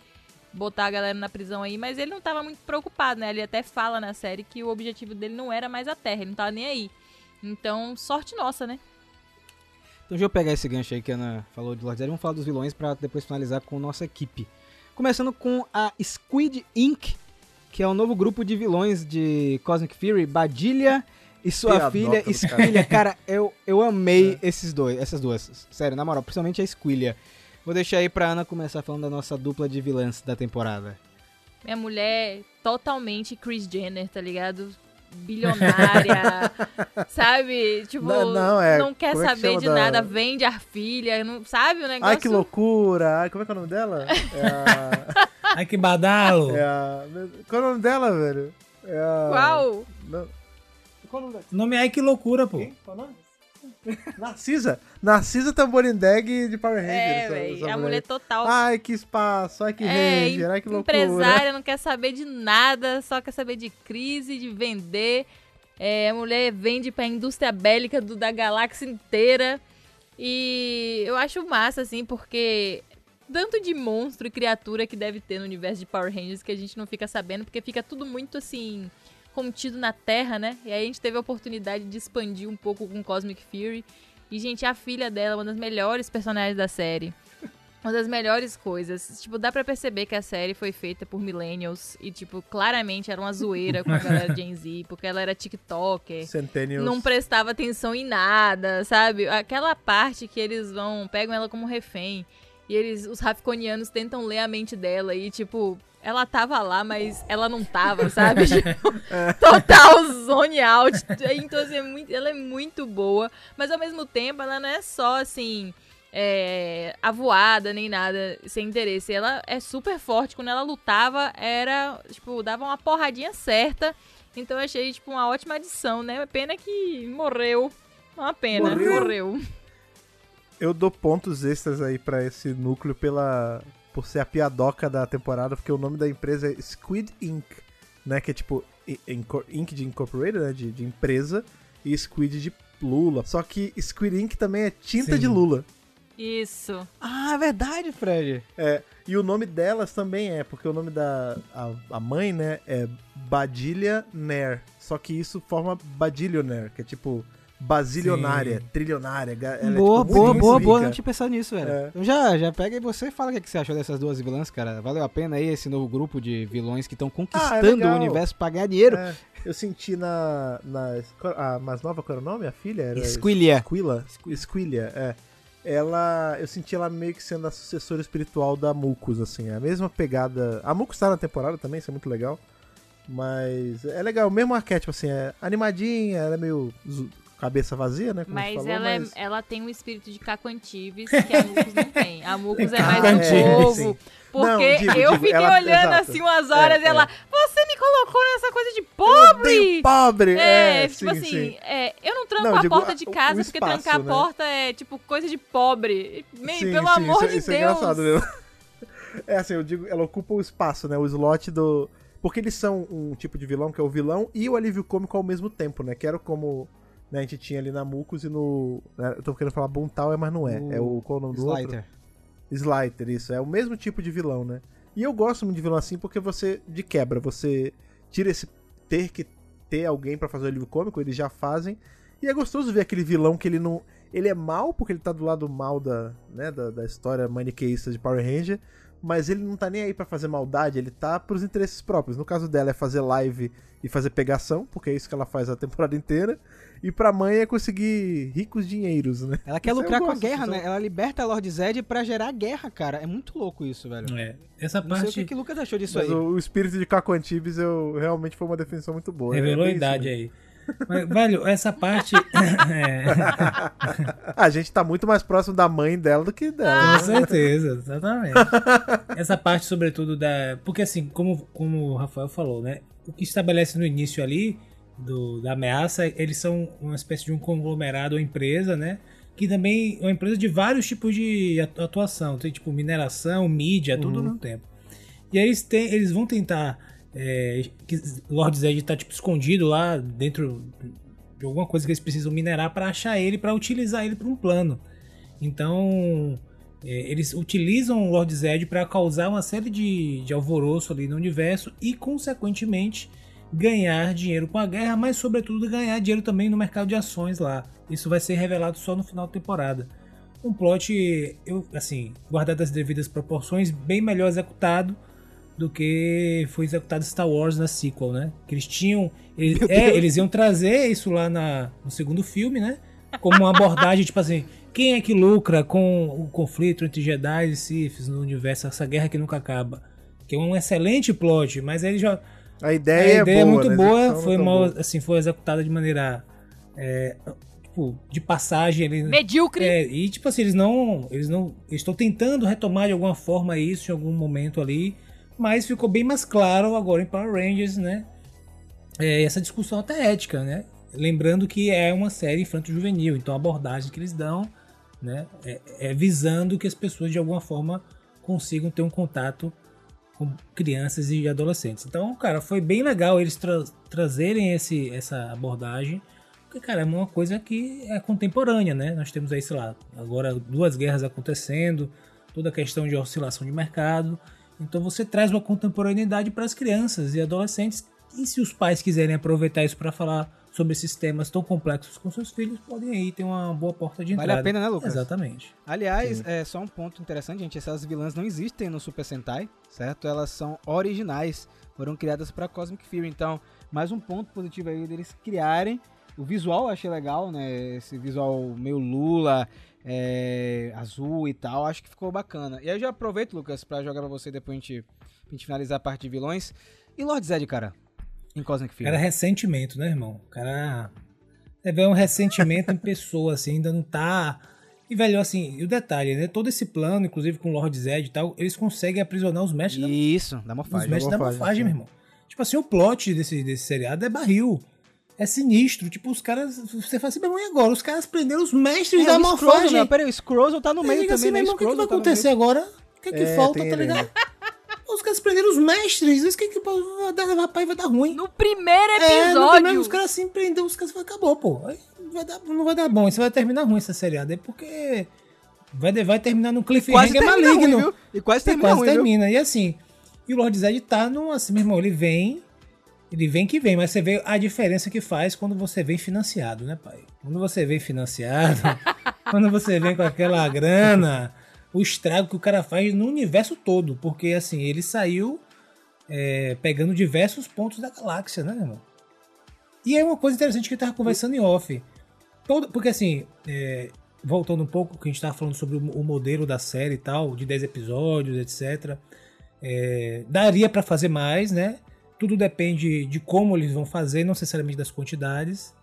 botar a galera na prisão aí, mas ele não tava muito preocupado, né? Ele até fala na série que o objetivo dele não era mais a Terra, ele não tava nem aí. Então, sorte nossa, né? Então deixa eu pegar esse gancho aí que a Ana falou de Lord Zed, vamos falar dos vilões pra depois finalizar com nossa equipe. Começando com a Squid Inc., que é o novo grupo de vilões de Cosmic Fury, Badilha e sua Piadoca filha do Squillia. Cara, eu, eu amei esses dois, essas duas. Sério, na moral, principalmente a Squillia. Vou deixar aí pra Ana começar falando da nossa dupla de vilãs da temporada. Minha mulher totalmente Chris Jenner, tá ligado? Bilionária, sabe? Tipo, Não, não, é- quer como é que saber chama de da- nada, vende a filha, não sabe o negócio? Ai, que loucura! Ai, como é que é o nome dela? É a. Ai, que badalo. é a... Qual é o nome dela, velho? É a... Qual? Não. Qual o nome nome é Ai, que loucura, pô. Quem? Qual o nome? Narcisa! Narcisa Tamborindeg de Power Rangers. É, velho, a mulher total. Ai, que espaço, ai, que é, Ranger, ai, que loucura. empresária, não quer saber de nada, só quer saber de crise, de vender. É, a mulher vende pra indústria bélica do- da galáxia inteira. E eu acho massa, assim, porque tanto de monstro e criatura que deve ter no universo de Power Rangers que a gente não fica sabendo, porque fica tudo muito assim contido na Terra, né? E aí a gente teve a oportunidade de expandir um pouco com Cosmic Fury. E, gente, a filha dela, é uma das melhores personagens da série. Uma das melhores coisas. Tipo, dá pra perceber que a série foi feita por millennials. E, tipo, claramente era uma zoeira com a galera Gen Z, porque ela era TikToker Centennials. não prestava atenção em nada, sabe? Aquela parte que eles vão, pegam ela como refém e eles, os Rafconianos tentam ler a mente dela e tipo, ela tava lá, mas ela não tava, sabe? Tipo, Total zone out. Então assim, é muito, ela é muito boa, mas ao mesmo tempo ela não é só assim, é, avoada nem nada sem interesse. Ela é super forte. Quando ela lutava, era, tipo, dava uma porradinha certa. Então eu achei, tipo, uma ótima adição, né? Pena que morreu. Uma pena, Morreu? morreu. Eu dou pontos extras aí pra esse núcleo pela por ser a piadoca da temporada, porque o nome da empresa é Squid Inc, né, que é tipo Inc de incorporated, né, de, de empresa, e Squid de Lula. Só que Squid Inc também é tinta Sim. de Lula. Isso. Ah, é verdade, Fred. É, e o nome delas também é, porque o nome da a, a mãe, né, é Badilha Nair. Só que isso forma Badilionaire, que é tipo basilionária, Sim. trilionária. ela é, boa, tipo, boa, boa, rica. boa. Não tinha pensado nisso, velho. É. Então já, já pega e você fala o que, que você achou dessas duas vilãs, cara. Valeu a pena aí esse novo grupo de vilões que estão conquistando o legal. universo pra ganhar dinheiro. É, eu senti na, na. A mais nova, qual era o nome? A filha? Era Squillia. Squilla? Squillia, é. Ela. Eu senti ela meio que sendo a sucessora espiritual da Mucus, assim. A mesma pegada. A Mucus tá na temporada também, isso é muito legal. Mas é legal, o mesmo arquétipo, assim, é animadinha, ela é meio cabeça vazia, né? a Mas, falou, ela, é- mas- ela tem um espírito de Caco Antibes que a Mucus não tem. A Mucus é mais um Antibes, povo. Porque Não, digo, eu digo, fiquei ela- olhando exato. assim umas horas É, e ela, você me colocou nessa coisa de pobre! pobre! É, É, tipo sim, assim, sim. é, eu não tranco Não, a digo, porta a- de casa o porque espaço, trancar a né? porta é tipo coisa de pobre. Meio, Sim, pelo sim, amor isso, de isso é Deus. engraçado mesmo. É assim, eu digo, ela ocupa o espaço, né? O slot do. Porque eles são um tipo de vilão, que é o vilão e o alívio cômico ao mesmo tempo, né? Que era como né, a gente tinha ali na Mucus e no. né, Eu tô querendo falar Buntal, mas não é. O É o. Qual é o nome do outro? Slider. Slider, isso. É o mesmo tipo de vilão, né? E eu gosto muito de vilão assim porque você, de quebra, você tira esse ter que ter alguém pra fazer o alívio cômico, eles já fazem. E é gostoso ver aquele vilão que ele não. Ele é mal porque ele tá do lado mal da, né, da, da história maniqueísta de Power Ranger, mas ele não tá nem aí pra fazer maldade, ele tá pros interesses próprios. No caso dela é fazer live e fazer pegação, porque é isso que ela faz a temporada inteira. E pra mãe é conseguir ricos dinheiros, né? Ela quer Isso lucrar com a guerra, né? Ela liberta a Lord Zed pra gerar guerra, cara. É muito louco isso, velho. É, essa Não sei o que, parte que o Lucas achou disso Mas aí. o, o espírito de Caco Antibes eu, realmente foi uma definição muito boa. revelou é a bem idade isso aí. Mas, velho, essa parte. é. A gente tá muito mais próximo da mãe dela do que dela. com né? certeza, exatamente. Essa parte, sobretudo, da. Porque, assim, como, como o Rafael falou, né? O que estabelece no início ali do, da ameaça, eles são uma espécie de um conglomerado ou empresa, né? Que também é uma empresa de vários tipos de atu- atuação. Tem, tipo, mineração, mídia, tudo ao mesmo tempo. E aí eles, têm, eles vão tentar. É, que Lord Zed tá tipo escondido lá dentro de alguma coisa que eles precisam minerar para achar ele, para utilizar ele para um plano. Então é, eles utilizam o Lord Zed para causar uma série de, de alvoroço ali no universo e consequentemente ganhar dinheiro com a guerra, mas sobretudo ganhar dinheiro também no mercado de ações lá. Isso vai ser revelado só no final da temporada. Um plot, eu, assim, guardado as devidas proporções, bem melhor executado do que foi executado Star Wars na sequel, né? Que eles tinham. Eles, é, eles iam trazer isso lá na, no segundo filme, né? Como uma abordagem, tipo assim, quem é que lucra com o conflito entre Jedi e Siths no universo, essa guerra que nunca acaba? Que é um excelente plot, mas aí já. A ideia, a ideia é, é boa, muito né? A boa, foi mal, boa. assim, foi executada de maneira. é, tipo, de passagem ali. Medíocre. É, e tipo assim, eles não. Eles não. Estão tentando retomar de alguma forma isso em algum momento ali. Mas ficou bem mais claro agora em Power Rangers, né? É, essa discussão até ética, né? Lembrando que é uma série infanto-juvenil, então a abordagem que eles dão né, é, é visando que as pessoas de alguma forma consigam ter um contato com crianças e adolescentes. Então, cara, foi bem legal eles tra- trazerem esse, essa abordagem, porque, cara, é uma coisa que é contemporânea, né? Nós temos aí, sei lá, agora duas guerras acontecendo, toda a questão de oscilação de mercado. Então você traz uma contemporaneidade para as crianças e adolescentes. E se os pais quiserem aproveitar isso para falar sobre esses temas tão complexos com seus filhos, podem aí ter uma boa porta de Vale entrada. a pena, né, Lucas? Exatamente. Aliás, é só um ponto interessante, gente. Essas vilãs não existem no Super Sentai, certo? Elas são originais, foram criadas para Cosmic Fury. Então, mais um ponto positivo aí deles criarem. O visual eu achei legal, né? Esse visual meio Lula, é, azul e tal, acho que ficou bacana. E aí eu já aproveito, Lucas, pra jogar pra você depois a gente, pra gente finalizar a parte de vilões. E Lord Zed, cara, em Cosmic Fury? Cara, ressentimento, né, irmão? O cara. É ver um ressentimento em pessoa, assim, ainda não tá. E, velho, assim, e o detalhe, né? Todo esse plano, inclusive com o Lord Zed e tal, eles conseguem aprisionar os mestres da Isso, da Os morfagem. mestres da morfagem, morfagem, meu irmão. Tipo assim, o plot desse, desse seriado é barril. É sinistro. Tipo, os caras. Você fala assim, meu irmão, e agora? Os caras prenderam os mestres É, da o Scrozo, morfagem. né? Peraí, o Scrozo tá no Aí meio diga também, assim, né? meu irmão, o que, que vai tá no acontecer agora? O que, que É, falta, tá ele ligado? Os caras prenderam os mestres. Isso que, que vai dar, rapaz, vai dar ruim. No primeiro É, no episódio. primeiro os caras assim prendeu, os caras falaram, acabou, pô. Aí vai dar- não vai dar bom, isso vai terminar ruim essa seriada. É porque vai, vai terminar no Quase cliffhanger termina maligno. ruim, viu? E quase E termina quase ruim, viu? termina. E assim, e o Lord Zed tá num assim, meu irmão, ele vem, ele vem que vem, mas você vê a diferença que faz quando você vem financiado, né, pai? Quando você vem financiado, quando você vem com aquela grana, o estrago que o cara faz no universo todo, porque assim, ele saiu é, pegando diversos pontos da galáxia, né, irmão? E é uma coisa interessante que eu tava conversando em off. Todo, porque assim, é, voltando um pouco, que a gente tava falando sobre o, modelo da série e tal, de 10 episódios, etc. é, daria pra fazer mais, né? tudo depende de como eles vão fazer, não necessariamente das quantidades.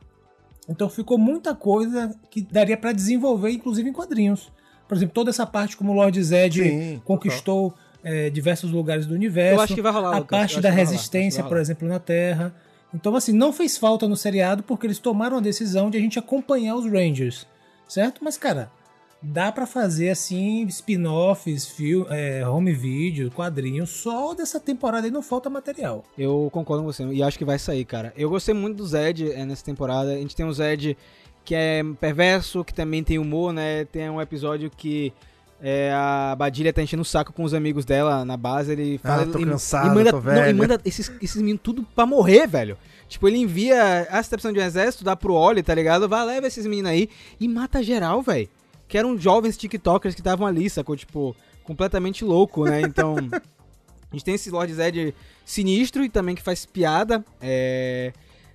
Então ficou muita coisa que daria para desenvolver, inclusive em quadrinhos. Por exemplo, toda essa parte como o Lord Zed Sim, conquistou é, diversos lugares do universo. Eu acho que vai rolar, a Lucas. parte da rolar, resistência, vai por rolar. exemplo, na Terra. Então, assim, não fez falta no seriado porque eles tomaram a decisão de a gente acompanhar os Rangers, certo? Mas, cara, dá pra fazer, assim, spin-offs, é, home video, quadrinhos, só dessa temporada aí não falta material. Eu concordo com você e acho que vai sair, cara. Eu gostei muito do Zed é, nessa temporada. A gente tem o Zed que é perverso, que também tem humor, né? Tem um episódio que é, a Badilha tá enchendo o saco com os amigos dela na base. Ele fala. Ah, tô e, cansado, e manda, tô não, velho. e manda esses, esses meninos tudo pra morrer, velho. Tipo, ele envia. Ah, tá precisando de um exército, dá pro Oli, tá ligado? Vai, leva esses meninos aí e mata geral, velho. Que eram jovens TikTokers que estavam ali, sacou? Tipo, completamente louco, né? Então. A gente tem esse Lord Zed sinistro e também que faz piada. É,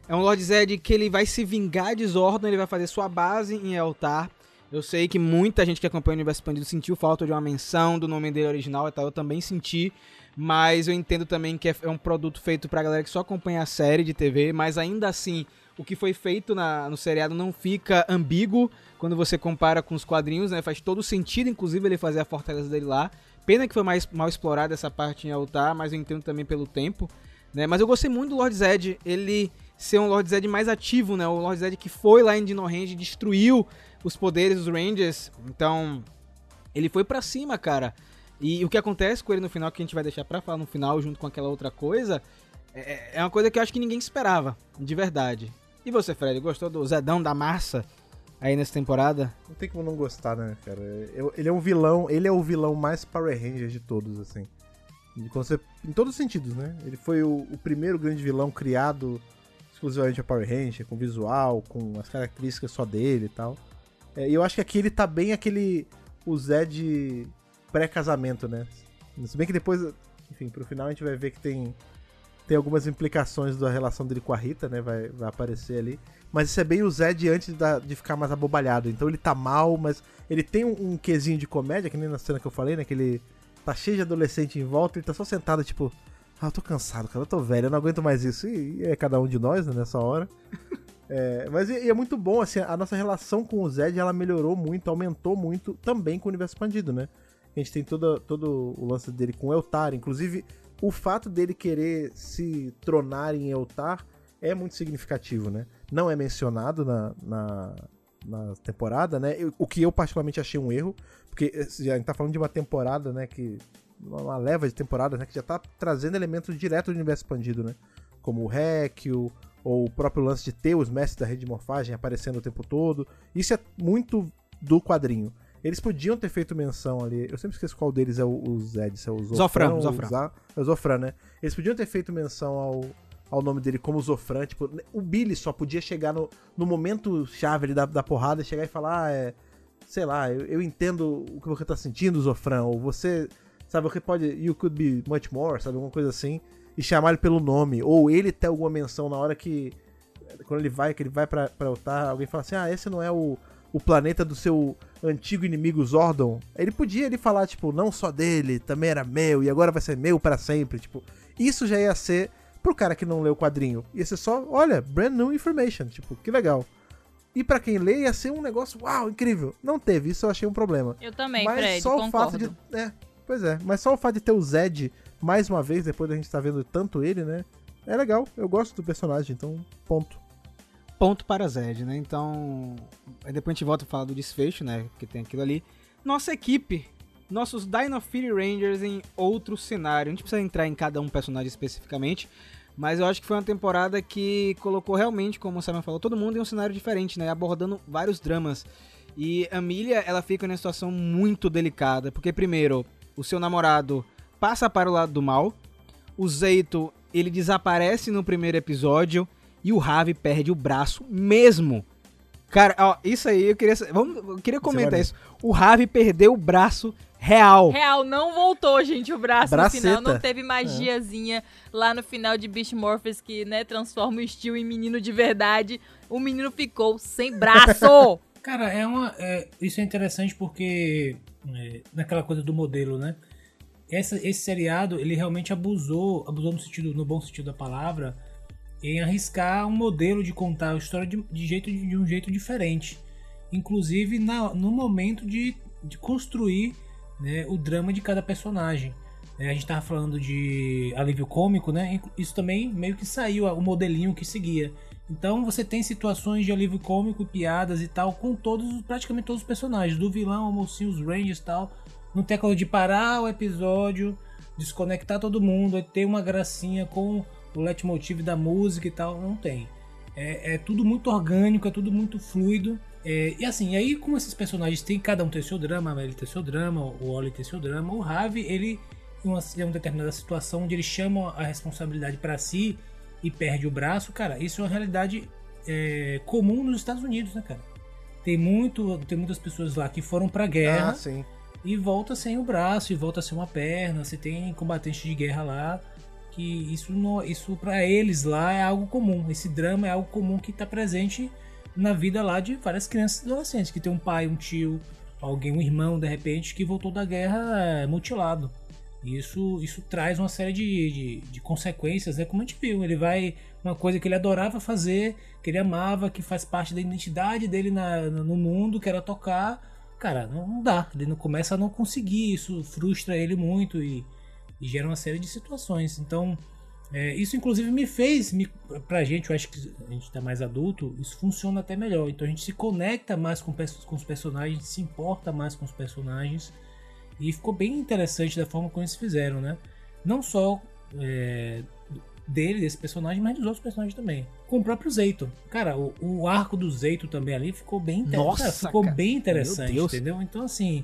é um Lord Zed que ele vai se vingar de Zordon, ele vai fazer sua base em Eltar. Eu sei que muita gente que acompanha o Universo Expandido sentiu falta de uma menção do nome dele original e tal, eu também senti. Mas eu entendo também que é é um produto feito pra galera que só acompanha a série de TV, mas ainda assim, o que foi feito na- no seriado não fica ambíguo quando você compara com os quadrinhos, né? Faz todo sentido, inclusive, ele fazer a fortaleza dele lá. Pena que foi mais mal explorada essa parte em Altar, mas eu entendo também pelo tempo, né? Mas eu gostei muito do Lord Zed, ele ser um Lord Zed mais ativo, né? O Lord Zed que foi lá em Dino Range e destruiu os poderes dos Rangers. Então, ele foi pra cima, cara. E o que acontece com ele no final, que a gente vai deixar pra falar no final, junto com aquela outra coisa, é, é uma coisa que eu acho que ninguém esperava, de verdade. E você, Fred, gostou do Zedão da Massa aí nessa temporada? Não tem como não gostar, né, cara? Ele é um vilão, ele é o vilão mais Power Ranger de todos, assim. Em todos os sentidos, né? Ele foi o, o primeiro grande vilão criado exclusivamente a Power Ranger, com visual, com as características só dele e tal. É, E eu acho que aqui ele tá bem aquele. O Zed pré-casamento, né? Se bem que depois, enfim, pro final a gente vai ver que tem. Tem algumas implicações da relação dele com a Rita, né? Vai, vai aparecer ali. Mas isso é bem o Zed antes da- de ficar mais abobalhado. Então ele tá mal, mas ele tem um, um quesinho de comédia, que nem na cena que eu falei, né? Que ele tá cheio de adolescente em volta, ele tá só sentado, tipo, ah, eu tô cansado, cara, eu tô velho, eu não aguento mais isso. E, e é cada um de nós, né, nessa hora. É, mas e, e é muito bom, assim, a nossa relação com o Zed, ela melhorou muito, aumentou muito também com o universo expandido, né? A gente tem todo, todo o lance dele com o Eltar, inclusive o fato dele querer se tronar em Eltar é muito significativo, né? Não é mencionado na, na, na temporada, né? Eu- o que eu particularmente achei um erro, porque eh, a gente tá falando de uma temporada, né, que uma leva de temporadas, né, que já tá trazendo elementos direto do universo expandido, né? Como o Hekio, ou o próprio lance de ter os mestres da rede de morfagem aparecendo o tempo todo. Isso é muito do quadrinho. Eles podiam ter feito menção ali. Eu sempre esqueço qual deles é o, o Zed, se é o Zofran. Zofran, o Zofran. É o Zofran, né? Eles podiam ter feito menção ao, ao nome dele como Zofran. Tipo, o Billy só podia chegar no, no momento chave ali da, da porrada, chegar e falar, ah, é. Sei lá, eu, eu entendo o que você tá sentindo, Zofran. Ou você. Sabe, você pode. You could be much more, sabe? Alguma coisa assim. E chamar ele pelo nome. Ou ele ter alguma menção na hora que. Quando ele vai, que ele vai pra, pra Eltar, alguém fala assim: ah, esse não é o, o planeta do seu antigo inimigo Zordon. Ele podia ele falar, tipo, não só dele, também era meu, e agora vai ser meu para sempre. Tipo, isso já ia ser. Pro cara que não leu o quadrinho, ia ser só, olha, brand new information. Tipo, que legal. E pra quem lê, ia ser um negócio, uau, incrível. Não teve, isso eu achei um problema. Eu também, Mas Fred, só concordo. o fato de. É, pois é. Mas só o fato de ter o Zed mais uma vez, depois da gente estar vendo tanto ele, né? É legal. Eu gosto do personagem, então, ponto. Ponto para Zed, né? Então, depois a gente volta a falar do desfecho, né? Porque tem aquilo ali. Nossa equipe, nossos Dino Fury Rangers em outro cenário. A gente precisa entrar em cada um personagem especificamente, mas eu acho que foi uma temporada que colocou realmente, como o Simon falou, todo mundo em um cenário diferente, né? Abordando vários dramas. E a Amelia, ela fica numa situação muito delicada, porque primeiro, o seu namorado passa para o lado do mal, o Zeito, ele desaparece no primeiro episódio e o Ravi perde o braço mesmo. Cara, ó, isso aí eu queria, vamos, eu queria comentar isso. O Ravi perdeu o braço real. Real, não voltou, gente, o braço Braceta. no final. Não teve magiazinha lá no final de Beast Morphers que, né, transforma o Steel em menino de verdade. O menino ficou sem braço! Cara, é uma, é, isso é interessante porque é, naquela coisa do modelo, né? essa, esse seriado, ele realmente abusou, abusou no, sentido, no bom sentido da palavra, em arriscar um modelo de contar a história de, de jeito, de um jeito diferente. Inclusive na, no momento de, de construir né, o drama de cada personagem. É, a gente tava falando de alívio cômico, né? Isso também meio que saiu o modelinho que seguia. Então você tem situações de alívio cômico, piadas e tal, com todos, praticamente todos os personagens, do vilão, ao mocinho, os Rangers e tal. Não tem aquela de parar o episódio, desconectar todo mundo, ter uma gracinha com o leitmotiv da música e tal. Não tem. É, é tudo muito orgânico, é tudo muito fluido. É, e assim, aí como esses personagens têm, cada um tem seu drama, a Melly tem seu drama, o Oli tem seu drama, o Ravi, ele em uma, em uma determinada situação onde ele chama a responsabilidade para si e perde o braço, cara, isso é uma realidade é, comum nos Estados Unidos, né, cara? Tem, muito, tem muitas pessoas lá que foram pra guerra Ah, e volta sem o braço, e volta sem uma perna. Você tem combatentes de guerra lá que isso, não, isso para eles lá é algo comum. Esse drama é algo comum que está presente na vida lá de várias crianças e adolescentes, que tem um pai, um tio, alguém, um irmão, de repente, que voltou da guerra é, mutilado. E isso, isso traz uma série de, de, de, consequências, né? Como a gente viu, ele vai. Uma coisa que ele adorava fazer, que ele amava, que faz parte da identidade dele na, no mundo, que era tocar. Cara, não dá. Ele não começa a não conseguir, isso frustra ele muito e, e gera uma série de situações. Então, é, isso inclusive me fez, me, pra gente, eu acho que a gente tá mais adulto, isso funciona até melhor. Então a gente se conecta mais com, com os personagens, se importa mais com os personagens. E ficou bem interessante da forma como eles fizeram, né? Não só é, dele, desse personagem, mas dos outros personagens também. Com o próprio Zeito. Cara, o, o arco do Zeito também ali ficou bem interessante. Nossa, ficou cara. bem interessante, entendeu? Então, assim,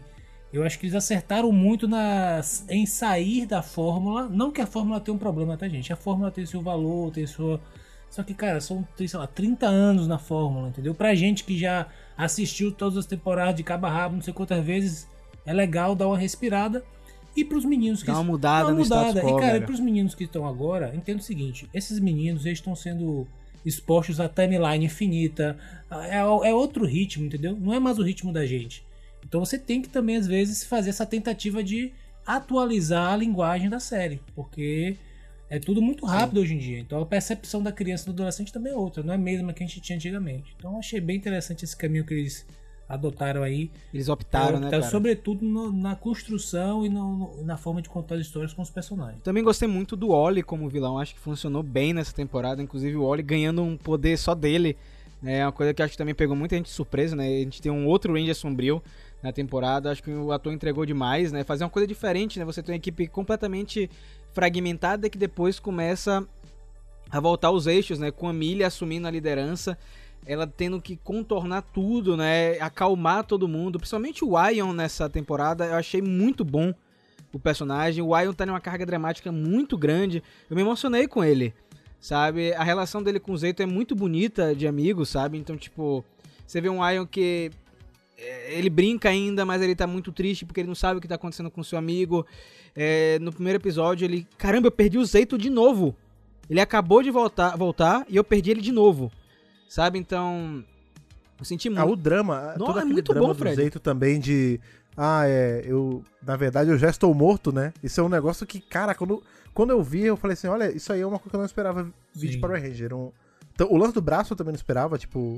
eu acho que eles acertaram muito na, em sair da fórmula. Não que a fórmula tenha um problema, tá, gente? A fórmula tem seu valor, tem sua. Só que, cara, são, sei lá, 30 anos na fórmula, entendeu? Pra gente que já assistiu todas as temporadas de cabo a rabo, não sei quantas vezes, é legal dar uma respirada. E pros meninos que. Dá uma mudada uma no mudada. quo, E, cara, velho. e pros meninos que estão agora, entenda o seguinte: esses meninos, eles estão sendo expostos à timeline infinita. É, é outro ritmo, entendeu? Não é mais o ritmo da gente. Então você tem que também, às vezes, fazer essa tentativa de atualizar a linguagem da série. Porque é tudo muito rápido hoje em dia. Então a percepção da criança e do adolescente também é outra. Não é a mesma que a gente tinha antigamente. Então eu achei bem interessante esse caminho que eles adotaram aí. Eles optaram, né, Optaram cara? Sobretudo no- na construção e no- na forma de contar as histórias com os personagens. Também gostei muito do Oli como vilão, acho que funcionou bem nessa temporada, inclusive o Oli ganhando um poder só dele, né, é uma coisa que acho que também pegou muita gente de surpresa, né, a gente tem um outro Ranger sombrio na temporada, acho que o ator entregou demais, né, fazer uma coisa diferente, né, você tem uma equipe completamente fragmentada que depois começa a voltar aos eixos, né, com a Milha assumindo a liderança, ela tendo que contornar tudo, né, acalmar todo mundo, principalmente o Ion nessa temporada, eu achei muito bom o personagem. O Ion tá numa carga dramática muito grande. Eu me emocionei com ele, sabe? A relação dele com o Zeito é muito bonita de amigo, sabe? Então, tipo, você vê um Ion que é, ele brinca ainda, mas ele tá muito triste porque ele não sabe o que tá acontecendo com seu amigo. É, no primeiro episódio, ele, caramba, eu perdi o Zeito de novo. Ele acabou de voltar, voltar e eu perdi ele de novo. Sabe? Então, eu senti Ah, muito. o drama, Não, todo é muito drama bom, do Fred. Zeito também de... Ah, é, eu... Na verdade, eu já estou morto, né? Isso é um negócio que, cara, quando, quando eu vi, eu falei assim, olha, isso aí é uma coisa que eu não esperava vir de Sim. Power Ranger. Um... Então, o lance do braço eu também não esperava, tipo,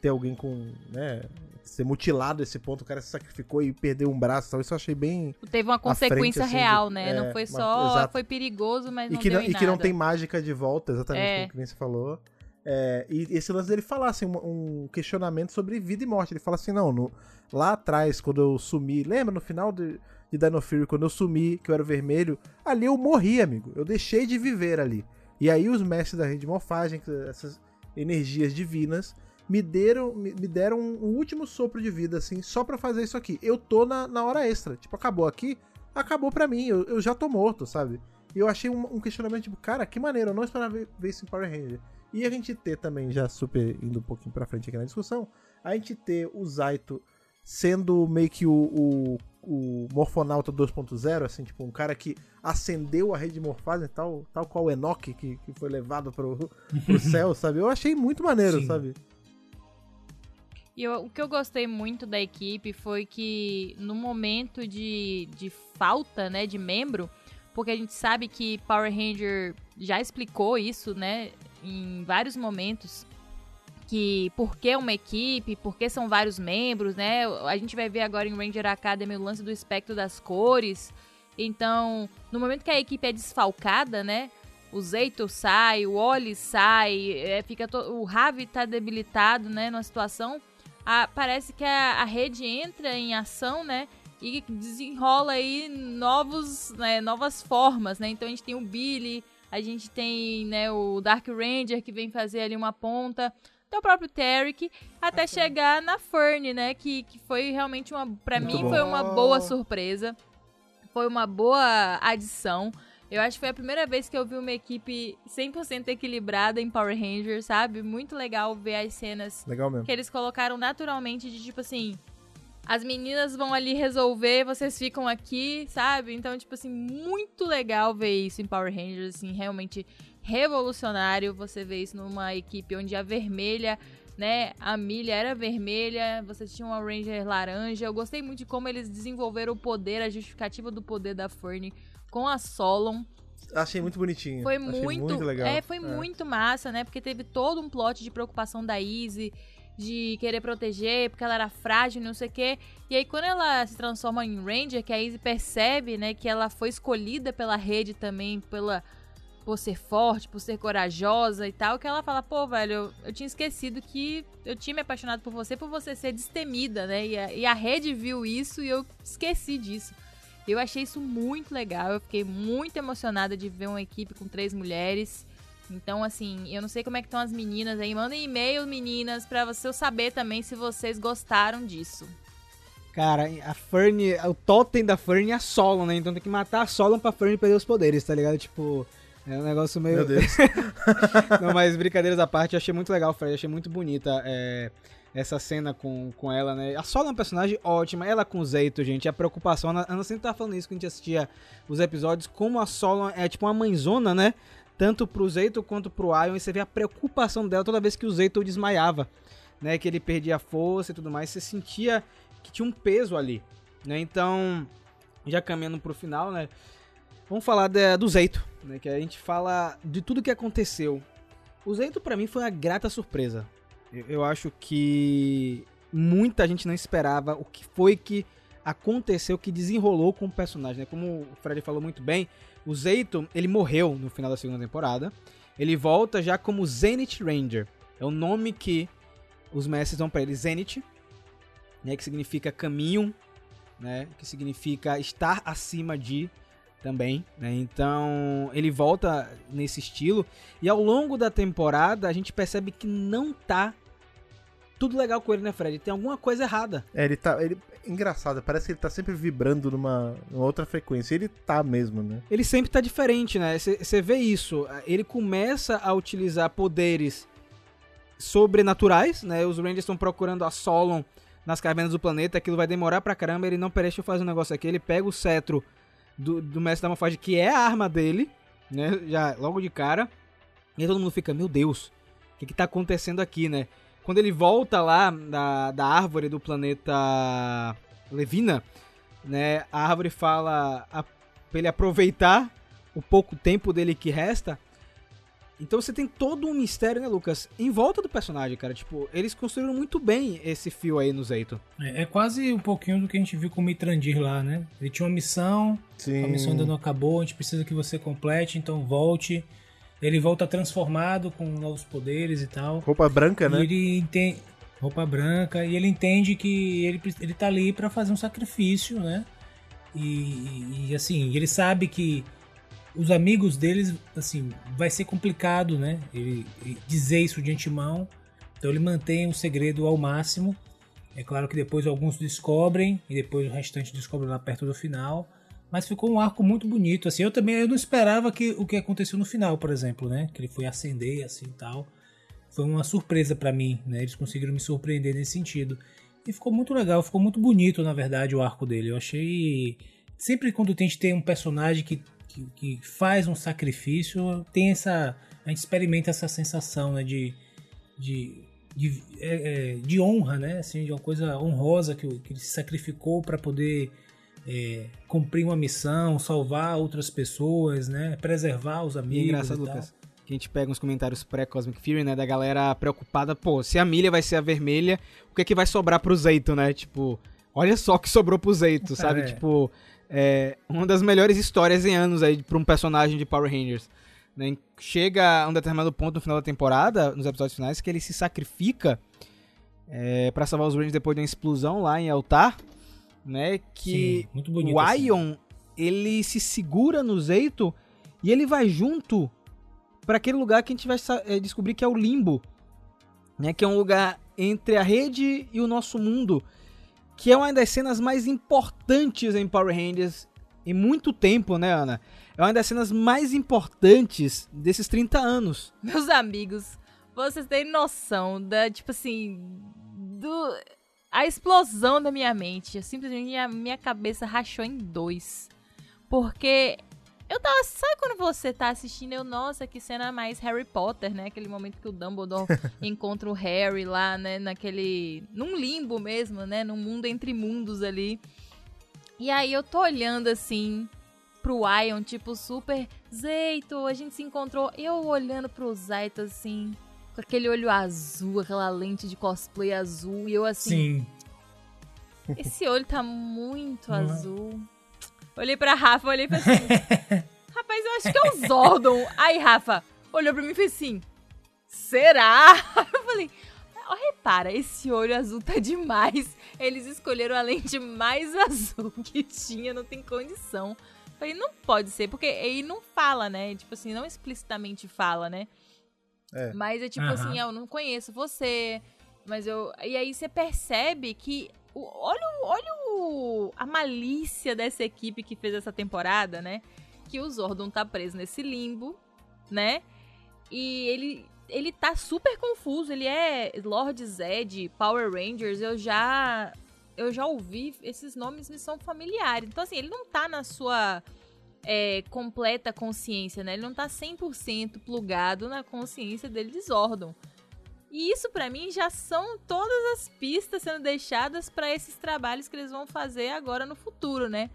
ter alguém com, né, ser mutilado a esse ponto, o cara se sacrificou e perdeu um braço e tal. Isso eu achei bem... Teve uma consequência assim, real, de- né? é, não foi uma- só. exato. Foi perigoso, mas E não que, deu não, em e que não nada. tem mágica de volta, exatamente É. como você falou. É, e esse lance dele falar assim, um, um questionamento sobre vida e morte. Ele fala assim, não, no- lá atrás, quando eu sumi, lembra no final de, de Dino Fury, quando eu sumi, que eu era vermelho, ali eu morri, amigo. Eu deixei de viver ali. E aí os mestres da rede de morfagem, essas energias divinas, me deram, me, me deram um, último sopro de vida, assim, só pra fazer isso aqui. Eu tô na, na hora extra. Tipo, acabou aqui, acabou pra mim, eu, eu já tô morto, sabe? E eu achei um, um questionamento, tipo, cara, que maneiro, eu não esperava ver, ver isso em Power Ranger. E a gente ter também, já super indo um pouquinho pra frente aqui na discussão, a gente ter o Zaito sendo meio que o, o, o Morfonauta 2.0, assim, tipo, um cara que acendeu a rede de morfagem, tal, tal qual o Enoch, que, que foi levado pro, pro céu, sabe? Eu achei muito maneiro, Sim. sabe? E eu- o que eu gostei muito da equipe foi que no momento de, de falta, né, de membro, porque a gente sabe que Power Ranger já explicou isso, né, em vários momentos, que por que uma equipe, por que são vários membros, né? A gente vai ver agora em Ranger Academy o lance do espectro das cores. Então, no momento que a equipe é desfalcada, né? O Zeito sai, o Oli sai, é, fica to- o Ravi tá debilitado, né, numa situação. a- parece que a, a rede entra em ação, né? E desenrola aí novos, né, novas formas, né? Então a gente tem o Billy, a gente tem né, o Dark Ranger que vem fazer ali uma ponta, até o próprio Tarek, até chegar na Fern, né? Que, que foi realmente uma. Pra Muito mim bom. foi uma boa surpresa. Foi uma boa adição. Eu acho que foi a primeira vez que eu vi uma equipe 100% equilibrada em Power Rangers, sabe? Muito legal ver as cenas Legal mesmo. que eles colocaram naturalmente de tipo assim. As meninas vão ali resolver, vocês ficam aqui, sabe? Então, tipo assim, muito legal ver isso em Power Rangers, assim, realmente revolucionário você ver isso numa equipe onde a vermelha, né, a milha era vermelha, você tinha uma Ranger laranja. Eu gostei muito de como eles desenvolveram o poder, a justificativa do poder da Fern com a Solon. Achei muito bonitinho. Foi Achei muito, legal. É, foi muito massa, né? Porque teve todo um plot de preocupação da Izzy, de querer proteger, porque ela era frágil, não sei o quê. E aí quando ela se transforma em Ranger, que a Izzy percebe, né, que ela foi escolhida pela rede também, pela por ser forte, por ser corajosa e tal, que ela fala, pô, velho, eu, eu tinha esquecido que eu tinha me apaixonado por você por você ser destemida, né? E a, e a rede viu isso e eu esqueci disso. Eu achei isso muito legal, eu fiquei muito emocionada de ver uma equipe com três mulheres. Então, assim, eu não sei como é que estão as meninas aí. Mandem e-mail, meninas, pra você eu saber também se vocês gostaram disso. Cara, a Fern, o totem da Fern é a Solon, né? Então tem que matar a Solon pra Fern perder os poderes, tá ligado? Tipo, é um negócio meio. Meu Deus. Não, mas brincadeiras à parte, eu achei muito legal, Fred. Achei muito bonita é, essa cena com, com ela, né? A Sola é uma personagem ótima. Ela com o Zeito, gente. A preocupação. A Ana sempre tava falando isso quando a gente assistia os episódios. Como a Sola é tipo uma mãezona, né? Tanto pro Zeito quanto pro Ion. E você vê a preocupação dela toda vez que o Zeito desmaiava, né? Que ele perdia a força e tudo mais. Você sentia que tinha um peso ali, né? Então, já caminhando pro final, né? Vamos falar da- do Zeito, né? Que a gente fala de tudo que aconteceu. O Zeito pra mim foi uma grata surpresa. Eu, eu acho que muita gente não esperava o que foi que aconteceu, que desenrolou com o personagem, né? Como o Fred falou muito bem, o Zeito, ele morreu no final da segunda temporada. Ele volta já como Zenith Ranger. É o nome que os mestres dão pra ele, Zenith, né, que significa caminho, né, que significa estar acima de também, né? Então, ele volta nesse estilo e ao longo da temporada a gente percebe que não tá tudo legal com ele, né, Fred? Tem alguma coisa errada. É, ele tá. Ele, engraçado, parece que ele tá sempre vibrando numa, numa outra frequência. Ele tá mesmo, né? Ele sempre tá diferente, né? Você vê isso. Ele começa a utilizar poderes sobrenaturais, né? Os Rangers estão procurando a Solon nas cavernas do planeta. Aquilo vai demorar pra caramba. Ele não, deixa eu fazer um negócio aqui. Ele pega o cetro do, do Mestre da Morfagem, que é a arma dele, né? Já logo de cara. E todo mundo fica, meu Deus, o que que tá acontecendo aqui, né? Quando ele volta lá da, da árvore do planeta Levina, né? A árvore fala a, pra ele aproveitar o pouco tempo dele que resta. Então você tem todo um mistério, né, Lucas? Em volta do personagem, cara. Tipo, eles construíram muito bem esse fio aí no Zeito. É, é quase um pouquinho do que a gente viu com o Mitrandir lá, né? Ele tinha uma missão, Sim. a missão ainda não acabou, a gente precisa que você complete, então volte. Ele volta transformado com novos poderes e tal. Roupa branca, E né? ele entende. Roupa branca, e ele entende que ele, ele tá ali pra fazer um sacrifício, né? E, e, assim, ele sabe que os amigos deles, assim, vai ser complicado, né? Ele, ele dizer isso de antemão. Então ele mantém o segredo ao máximo. É claro que depois alguns descobrem e depois o restante descobre lá perto do final. Mas ficou um arco muito bonito, assim. Eu também eu não esperava que o que aconteceu no final, por exemplo, né? Que ele foi acender assim tal. Foi uma surpresa pra mim, né? Eles conseguiram me surpreender nesse sentido. E ficou muito legal, ficou muito bonito, na verdade, o arco dele. Eu achei. Sempre quando a gente tem um personagem que, que, que faz um sacrifício, tem essa. A gente experimenta essa sensação, né? De, de de, é, é, de honra, né? Assim, de uma coisa honrosa que, que ele se sacrificou para poder é, cumprir uma missão, salvar outras pessoas, né? Preservar os amigos. E é engraçado, e. Lucas, que a gente pega uns comentários pré-Cosmic Fury, né? Da galera preocupada, pô, se a milha vai ser a vermelha, o que é que vai sobrar pro Zeito, né? Tipo, olha só o que sobrou pro Zeito, sabe? É. Tipo, é uma das melhores histórias em anos aí pra um personagem de Power Rangers. né? Chega a um determinado ponto no final da temporada, nos episódios finais, que ele se sacrifica é, para salvar os Rangers depois de uma explosão lá em Altar, né? Que Sim, muito bonito. o assim. Ion, ele se segura no Zeito e ele vai junto para aquele lugar que a gente vai eh, descobrir que é o Limbo, né? Que é um lugar entre a rede e o nosso mundo, que é uma das cenas mais importantes em Power Rangers em muito tempo, né, Ana? É uma das cenas mais importantes desses 30 anos. Meus amigos, vocês têm noção da, tipo assim, do. A explosão da minha mente. Simplesmente a minha cabeça rachou em dois. Porque eu tava. Sabe quando você tá assistindo? Eu, nossa, que cena mais Harry Potter, né? Aquele momento que o Dumbledore encontra o Harry lá, né? Naquele. num limbo mesmo, né? Num mundo entre mundos ali. E aí eu tô olhando assim pro Ion, tipo, super. Zeito, a gente se encontrou. Eu olhando pro Zaito assim, com aquele olho azul, aquela lente de cosplay azul. E eu assim, Sim. esse olho tá muito Não é? azul. Olhei pra Rafa, olhei pra assim. Rapaz, eu acho que é o Zordon. Aí, Rafa olhou pra mim e fez assim: Será? Eu falei: Ó, repara, esse olho azul tá demais. Eles escolheram a lente mais azul que tinha, não tem condição. Falei, não pode ser, porque aí não fala, né? Tipo assim, não explicitamente fala, né? É. Mas é tipo Aham. assim, eu não conheço você, mas eu. E aí você percebe que. o- olha olha o, a malícia dessa equipe que fez essa temporada, né? Que o Zordon tá preso nesse limbo, né? E ele. Ele tá super confuso. Ele é Lord Zed, Power Rangers. Eu já. Eu já ouvi. Esses nomes me são familiares. Então, assim, ele não tá na sua é, completa consciência, né? Ele não tá 100% plugado na consciência dele de Zordon. E isso pra mim já são todas as pistas sendo deixadas pra esses trabalhos que eles vão fazer agora no futuro, né?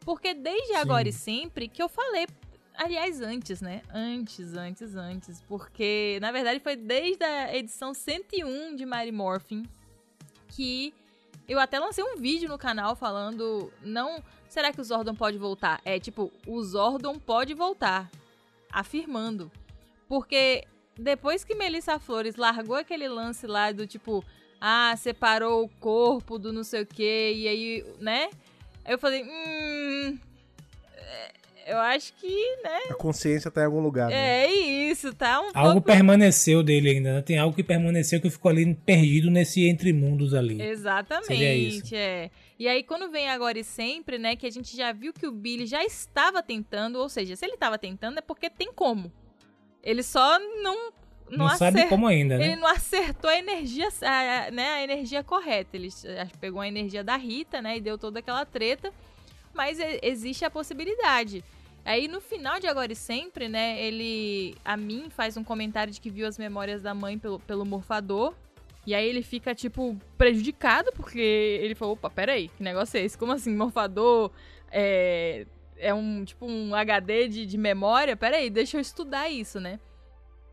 Porque desde agora e sempre que eu falei, aliás, antes, né? Antes, antes, antes, porque na verdade foi desde a edição 101 de Mary Morphin que eu até lancei um vídeo no canal falando não será que o Zordon pode voltar? É tipo, o Zordon pode voltar. Afirmando. Porque depois que Melissa Flores largou aquele lance lá do tipo, ah, separou o corpo do não sei o que, e aí, né? Eu falei, hum. é, Eu acho que, né? A consciência tá em algum lugar. né? É isso, tá um Algo pouco. permaneceu dele ainda, né? Tem algo que permaneceu que ficou ali perdido nesse entre mundos ali. Seria Exatamente, isso. é. E aí, quando vem agora e sempre, né, que a gente já viu que o Billy já estava tentando, ou seja, se ele estava tentando é porque tem como. Ele só não não, Não, sabe como ainda, Ele né? não acertou a energia, a, né, a energia correta. Ele pegou a energia da Rita, né, e deu toda aquela treta. Mas existe a possibilidade. Aí no final de Agora e Sempre, né, ele a mim faz um comentário de que viu as memórias da mãe pelo, pelo morfador. E aí ele fica, tipo, prejudicado, porque ele falou, opa, peraí, que negócio é esse? Como assim, morfador é, é um, tipo, um HD de, de memória? Peraí, deixa eu estudar isso, né?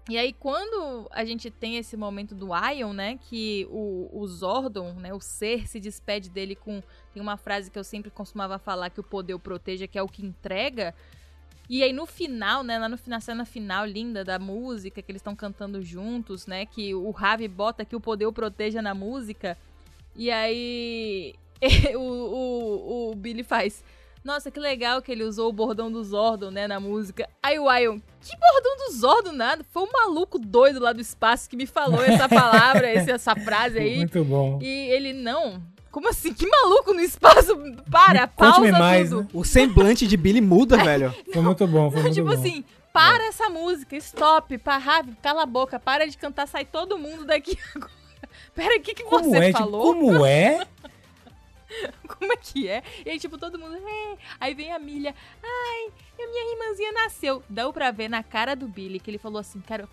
E aí, quando a gente tem esse momento do Ion, né? Que o, o Zordon, né? O ser se despede dele com. Tem uma frase que eu sempre costumava falar que o poder o proteja, que é o que entrega. E aí no final, né, lá no final, cena final linda da música, que eles estão cantando juntos, né, que o Ravi bota que o poder o proteja na música. E aí o, o, o Billy faz, nossa, que legal que ele usou o bordão do Zordon, né, na música. Aí o Ion, que bordão do Zordon nada? Foi um maluco doido lá do espaço que me falou essa palavra, essa frase aí. Muito bom. E ele, não, como assim? Que maluco no espaço? Para, pausa mais, tudo. né? O semblante de Billy muda, velho. Foi muito bom, foi muito tipo bom. assim, para essa música, stop, para, Ravi, cala a boca, para de cantar, sai todo mundo daqui agora. Pera, o que, que como você é? Tipo, falou? como é? Como é que é? E aí, tipo, todo mundo, é. Aí vem a Milha, ai, a minha irmãzinha nasceu. Deu pra ver na cara do Billy que ele falou assim, cara,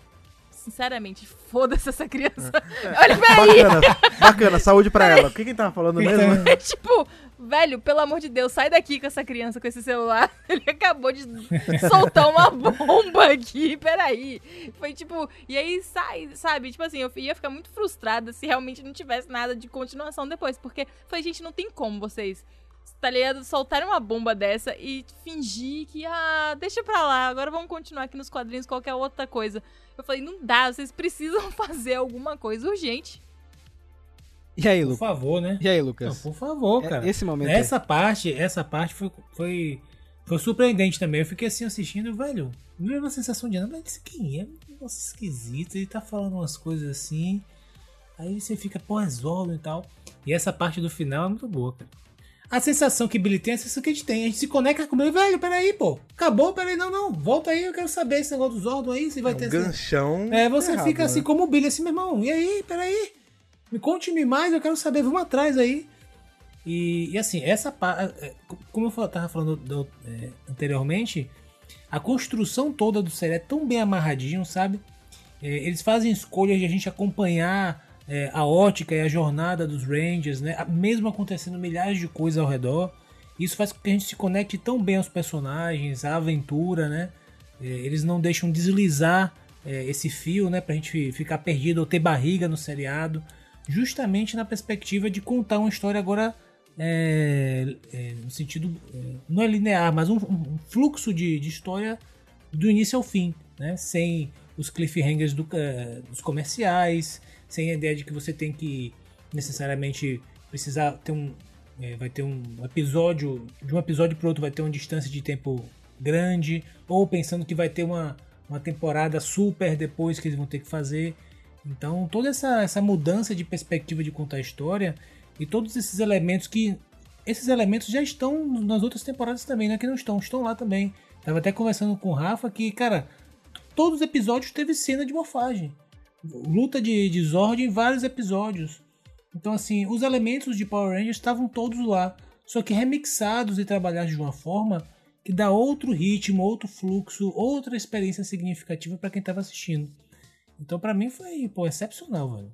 sinceramente, foda-se essa criança. Olha pra aí! Bacana, bacana, saúde pra ela. O que quem tava falando mesmo? É tipo, velho, pelo amor de Deus, sai daqui com essa criança, com esse celular. Ele acabou de soltar uma bomba aqui, peraí. Foi tipo, e aí sai, sabe? Tipo assim, eu ia ficar muito frustrada se realmente não tivesse nada de continuação depois. Porque foi, gente, não tem como vocês tá ligado? Soltarem uma bomba dessa e fingir que, ah, deixa pra lá, agora vamos continuar aqui nos quadrinhos, qualquer outra coisa. Eu falei, não dá, vocês precisam fazer alguma coisa urgente. E aí, Por Lucas? favor, né? E aí, Não, Lucas? por favor, É- cara. Esse momento. Essa parte, essa parte foi, foi, foi surpreendente também. Eu fiquei assim assistindo, velho. Me deu uma sensação de, mas esse quem é? Um negócio esquisito. Ele tá falando umas coisas assim. Aí você fica, pô, é Zordon e tal. E essa parte do final é muito boa, cara. A sensação que Billy tem é a sensação que a gente tem. A gente se conecta com ele, velho, peraí, pô. Acabou, peraí, não, não. Volta aí, eu quero saber esse negócio do Zordon aí. Se vai É ter um esse- ganchão. é, você errado, fica né? assim como o Billy, assim, meu irmão. E aí, peraí. Me conte-me mais, eu quero saber. Vamos atrás aí. E, e assim, essa parte. Como eu tava falando do- é, anteriormente, a construção toda do série é tão bem amarradinho, sabe? É, eles fazem escolhas de a gente acompanhar é, a ótica e a jornada dos Rangers, né? Mesmo acontecendo milhares de coisas ao redor. Isso faz com que a gente se conecte tão bem aos personagens, à aventura, né? É, eles não deixam deslizar é, esse fio, né? Pra gente ficar perdido ou ter barriga no seriado. Justamente na perspectiva de contar uma história agora é, é, no sentido. é, não é linear, mas um, um fluxo de, de história do início ao fim, né? Sem os cliffhangers do, dos comerciais, sem a ideia de que você tem que necessariamente precisar ter um. eh, vai ter um episódio. De um episódio para outro vai ter uma distância de tempo grande, ou pensando que vai ter uma, uma temporada super depois que eles vão ter que fazer. Então, toda essa, essa mudança de perspectiva de contar a história e todos esses elementos que. Esses elementos já estão nas outras temporadas também, não é que não estão, estão lá também. Tava até conversando com o Rafa que, cara, todos os episódios teve cena de morfagem. Luta de, de Zord em vários episódios. Então, assim, os elementos de Power Rangers estavam todos lá. Só que remixados e trabalhados de uma forma que dá outro ritmo, outro fluxo, outra experiência significativa para quem tava assistindo. Então, pra mim, foi, pô, excepcional, velho.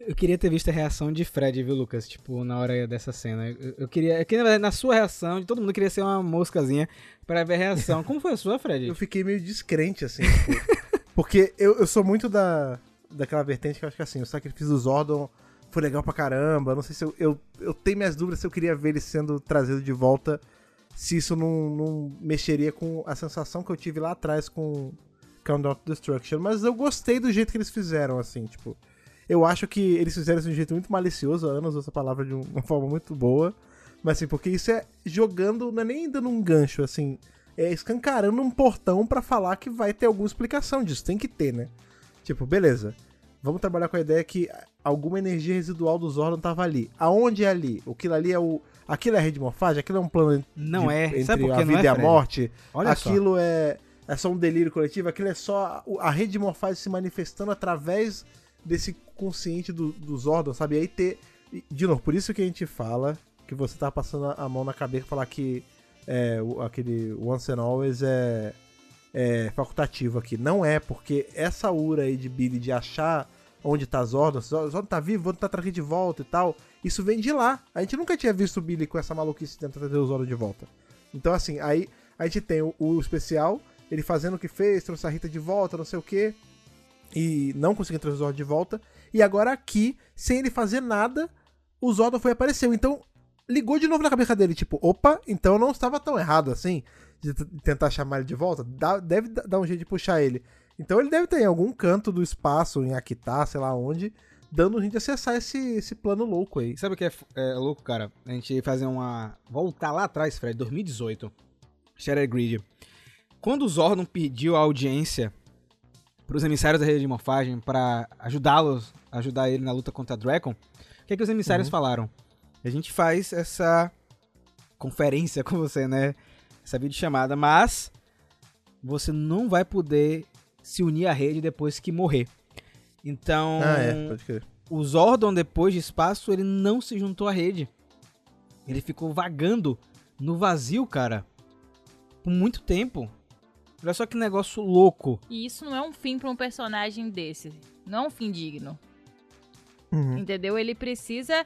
Eu queria ter visto a reação de Fred, viu, Lucas? Tipo, na hora dessa cena. Eu, eu queria. Eu queria, na verdade, na sua reação, de todo mundo queria ser uma moscazinha pra ver a reação. Como foi a sua, Fred? Eu fiquei meio descrente, assim. tipo, porque eu, eu sou muito da, daquela vertente que eu acho que assim, o sacrifício do Zordon foi legal pra caramba. Não sei se eu, eu, eu tenho minhas dúvidas se eu queria ver ele sendo trazido de volta. Se isso não, não mexeria com a sensação que eu tive lá atrás com Countdown to Destruction. Mas eu gostei do jeito que eles fizeram, assim, tipo. Eu acho que eles fizeram isso de um jeito muito malicioso. A Ana usou essa palavra de um- uma forma muito boa. Mas assim, porque isso é jogando, não é nem dando um gancho, assim. É escancarando um portão pra falar que vai ter alguma explicação disso. Tem que ter, né? Tipo, beleza. Vamos trabalhar com a ideia que alguma energia residual do Zordon tava ali. Aonde é ali? Aquilo ali é o. Aquilo é a rede de morfagem? Aquilo é um plano Não de- é. entre Sabe a que vida é, e a morte? Olha só. aquilo é, é só um delírio coletivo, aquilo é só a, a rede de morfagem se manifestando através desse consciente do, do Zordon, sabe? E aí ter. De novo, por isso que a gente fala que você tá passando a- a mão na cabeça e falar que é, aquele Once and Always é, é facultativo aqui. Não é, porque essa ura aí de Billy de achar onde tá Zordon, Zordon tá vivo, vou tentar trazer de volta e tal. Isso vem de lá. A gente nunca tinha visto o Billy com essa maluquice tentar trazer o Zordon de volta. Então, assim, aí a gente tem o, o especial, ele fazendo o que fez, trouxe a Rita de volta, não sei o que, e não conseguindo trazer o Zordon de volta. E agora aqui, sem ele fazer nada, o Zordon foi apareceu. Então, ligou de novo na cabeça dele, tipo, opa, então eu não estava tão errado assim, de tentar chamar ele de volta. Dá- deve dar um jeito de puxar ele. Então ele deve ter em algum canto do espaço, em Akita, sei lá onde, dando jeito de acessar esse, esse plano louco aí. Sabe o que é, é louco, cara? A gente fazer uma. Voltar lá atrás, Fred, 2018. Shattered Grid. Quando o Zordon pediu a audiência pros emissários da rede de morfagem pra ajudá-los, ajudar ele na luta contra a Dragon, o que, é que os emissários falaram? A gente faz essa conferência com você, né? Essa videochamada, mas você não vai poder se unir à rede depois que morrer. Então, Ah, é, pode crer. o Zordon, depois de espaço, ele não se juntou à rede. Ele ficou vagando no vazio, cara. Por muito tempo. Olha só que negócio louco. E isso não é um fim pra um personagem desse. Não é um fim digno. Uhum. Entendeu? Ele precisa.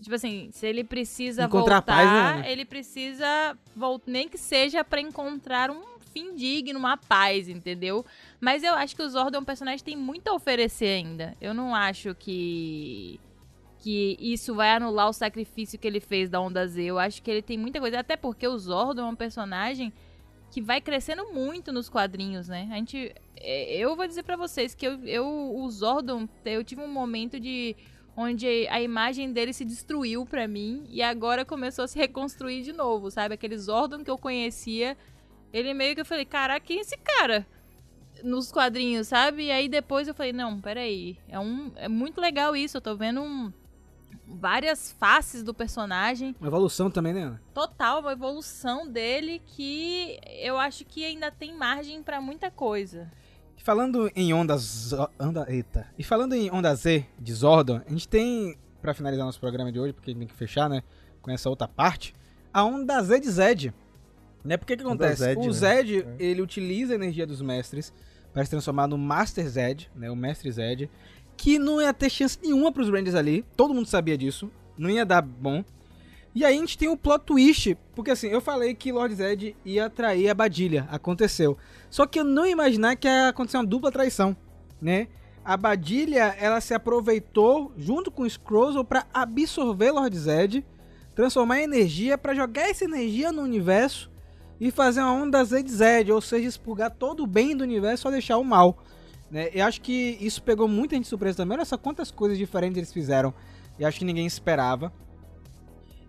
Tipo assim, se ele precisa Encontrar voltar, paz, né? ele precisa voltar, nem que seja pra encontrar um fim digno, uma paz, entendeu? Mas eu acho que o Zordon é um personagem que tem muito a oferecer ainda. Eu não acho que que isso vai anular o sacrifício que ele fez da Onda Z. Eu acho que ele tem muita coisa, até porque o Zordon é um personagem que vai crescendo muito nos quadrinhos, né? A gente é, eu vou dizer pra vocês que eu, eu o Zordon, eu tive um momento de onde a imagem dele se destruiu pra mim e agora começou a se reconstruir de novo, sabe? Aquele Zordon que eu conhecia, ele meio que eu falei, caraca, quem é esse cara? Nos quadrinhos, sabe? E aí depois eu falei, não, peraí, é, um, é muito legal isso, eu tô vendo um, várias faces do personagem, Uma evolução também, né, Ana? total, uma evolução dele que eu acho que ainda tem margem pra muita coisa. E Falando em ondas. Onda, eita. E falando em onda Z de Zordon, a gente tem, pra finalizar nosso programa de hoje, porque a gente tem que fechar, né? Com essa outra parte, a onda Z de Zed. Né? Porque que acontece? Zed, o né? Zed, É. ele utiliza a energia dos mestres para se transformar no Master Zed, né? O Mestre Zed. Que não ia ter chance nenhuma pros Rangers ali. Todo mundo sabia disso. Não ia dar bom. E aí a gente tem o plot twist, porque assim, eu falei que Lord Zed ia trair a Badilha, aconteceu. Só que eu não imaginar que ia acontecer uma dupla traição, né? A Badilha, ela se aproveitou junto com o Scrozzle para absorver Lord Zed, transformar em energia para jogar essa energia no universo e fazer uma onda Zed Zed, ou seja, expurgar todo o bem do universo só deixar o mal. Né? Eu acho que isso pegou muita gente de surpresa também. Olha só quantas coisas diferentes eles fizeram. E acho que ninguém esperava.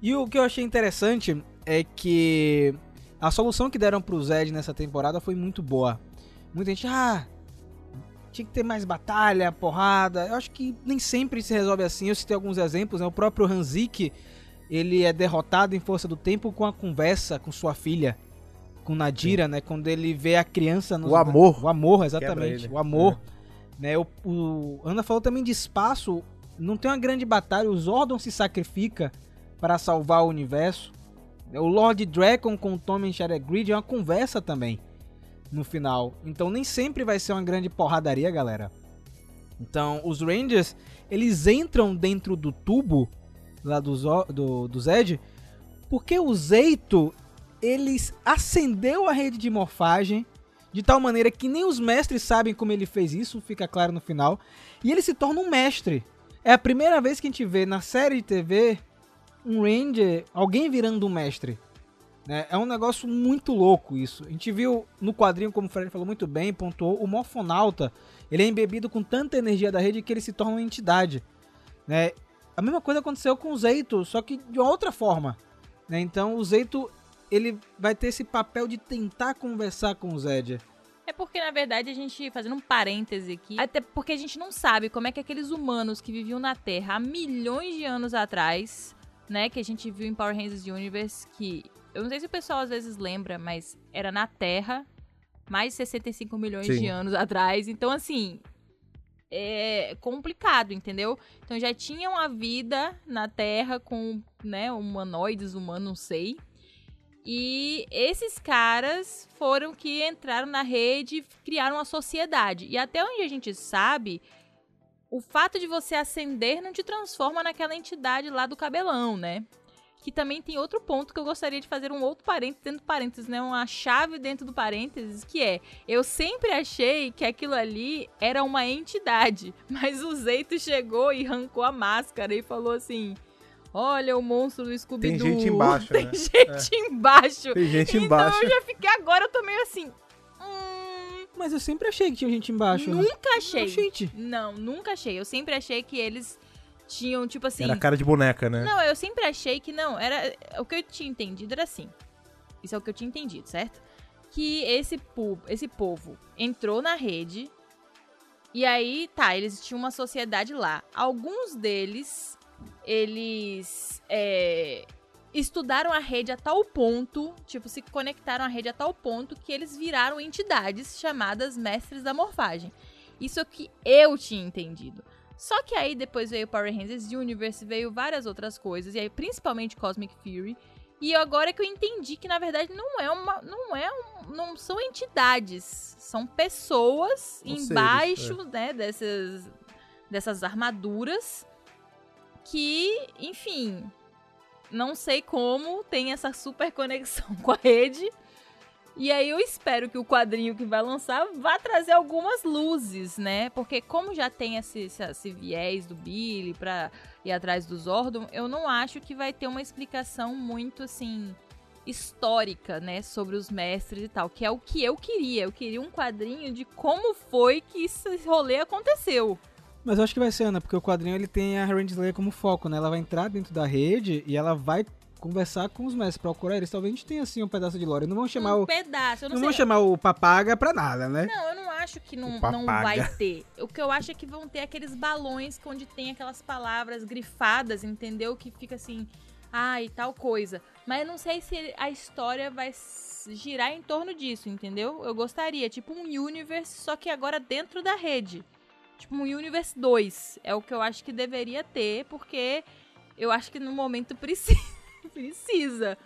E o que eu achei interessante é que a solução que deram pro Zed nessa temporada foi muito boa. Muita gente, ah, tinha que ter mais batalha, porrada. Eu acho que nem sempre se resolve assim. Eu citei alguns exemplos, né? O próprio Hanzik, ele é derrotado em força do tempo com a conversa com sua filha, com Nadira, né? Quando ele vê a criança nos O amor. O amor, exatamente. O amor. Né? O, o Ana falou também de espaço. Não tem uma grande batalha. O Zordon se sacrifica para salvar o universo. O Lord Dragon com o Tommen Grid é uma conversa também no final. Então nem sempre vai ser uma grande porradaria, galera. Então os Rangers, eles entram dentro do tubo lá do, do, do Zed, porque o Zeito, eles acendeu a rede de morfagem de tal maneira que nem os mestres sabem como ele fez isso, fica claro no final, e ele se torna um mestre. É a primeira vez que a gente vê na série de TV um Ranger, alguém virando um mestre. né? É um negócio muito louco isso. A gente viu no quadrinho, como o Fred falou muito bem, pontuou, o Morfonauta, ele é embebido com tanta energia da rede que ele se torna uma entidade. Né? A mesma coisa aconteceu com o Zeito, só que de uma outra forma. né? Então o Zeito, ele vai ter esse papel de tentar conversar com o Zed. É porque, na verdade, a gente, fazendo um parêntese aqui, até porque a gente não sabe como é que aqueles humanos que viviam na Terra há milhões de anos atrás, né, que a gente viu em Power Rangers Universe, que eu não sei se o pessoal às vezes lembra, mas era na Terra, mais de 65 milhões Sim. de anos atrás. Então, assim, é complicado, entendeu? Então já tinham a vida na Terra com, né, humanoides, humanos, não sei. E esses caras foram que entraram na rede e criaram uma sociedade. E até onde a gente sabe, o fato de você ascender não te transforma naquela entidade lá do cabelão, né? Que também tem outro ponto que eu gostaria de fazer um outro parênteses dentro do parênteses, né? Uma chave dentro do parênteses, que é: eu sempre achei que aquilo ali era uma entidade, mas o Zeito chegou e arrancou a máscara e falou assim: Olha o monstro do Scooby-Doo. Tem gente embaixo, Tem né? gente embaixo. Tem gente então embaixo. eu já fiquei agora, eu tô meio assim. Mas eu sempre achei que tinha gente embaixo. né? nunca achei. Gente, Não, nunca achei. Eu sempre achei que eles tinham, tipo assim. Era cara de boneca, né? Não, eu sempre achei que não. Era o que eu tinha entendido era assim. Isso é o que eu tinha entendido, certo? Que esse, pu- esse povo entrou na rede e aí, tá, eles tinham uma sociedade lá. Alguns deles, eles é, estudaram a rede a tal ponto, tipo, se conectaram à rede a tal ponto que eles viraram entidades chamadas mestres da morfagem. Isso é o que eu tinha entendido. Só que aí depois veio Power Rangers Universe, veio várias outras coisas, e aí principalmente Cosmic Fury. E agora que eu entendi que na verdade não é uma, não é um, não são entidades, são pessoas São seres, embaixo, né, dessas dessas armaduras que, enfim, não sei como tem essa super conexão com a rede. E aí eu espero que o quadrinho que vai lançar vá trazer algumas luzes, né? Porque como já tem esse, esse, esse viés do Billy pra ir atrás do Zordon, eu não acho que vai ter uma explicação muito assim histórica, né, sobre os mestres e tal, que é o que eu queria. Eu queria um quadrinho de como foi que esse rolê aconteceu. Mas eu acho que vai ser, Ana, porque o quadrinho ele tem a Range Slayer como foco, né? Ela vai entrar dentro da rede e ela vai conversar com os mestres, procurar eles. Talvez a gente tenha assim um pedaço de lore. Não vão chamar um o. pedaço, eu Não, não, vão chamar o papaga pra nada, né? Não, eu não acho que não, não vai ter. O que eu acho é que vão ter aqueles balões onde tem aquelas palavras grifadas, entendeu? Que fica assim, ai, tal coisa. Mas eu não sei se a história vai girar em torno disso, entendeu? Eu gostaria, tipo um Universe, só que agora dentro da rede. Tipo um Universe 2. É o que eu acho que deveria ter, porque eu acho que no momento precisa. precisa.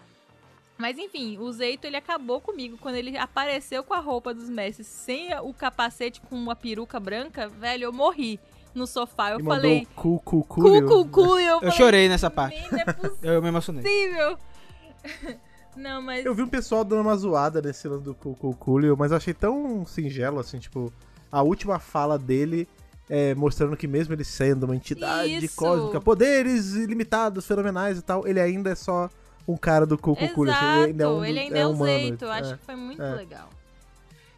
Mas enfim, o Zeito ele acabou comigo quando ele apareceu com a roupa dos mestres sem o capacete com uma peruca branca, velho, eu morri no sofá. Eu E falei, cu, cu, cu, cu, cu, cu, e eu, Eu falei, chorei nessa parte. "Nem, Não é Eu me emocionei. possível. Não, mas Eu vi um pessoal dando uma zoada nesse lance do cu, cu, Coolio, mas eu achei tão singelo, assim, tipo, a última fala dele é, mostrando que mesmo ele sendo uma entidade Isso. cósmica, poderes ilimitados, fenomenais e tal, ele ainda é só um cara do cu, cu, Coolio. assim, exato, ele ainda é, um, ele ainda é, o humano, Zeito. Eu é. acho que foi muito é. legal.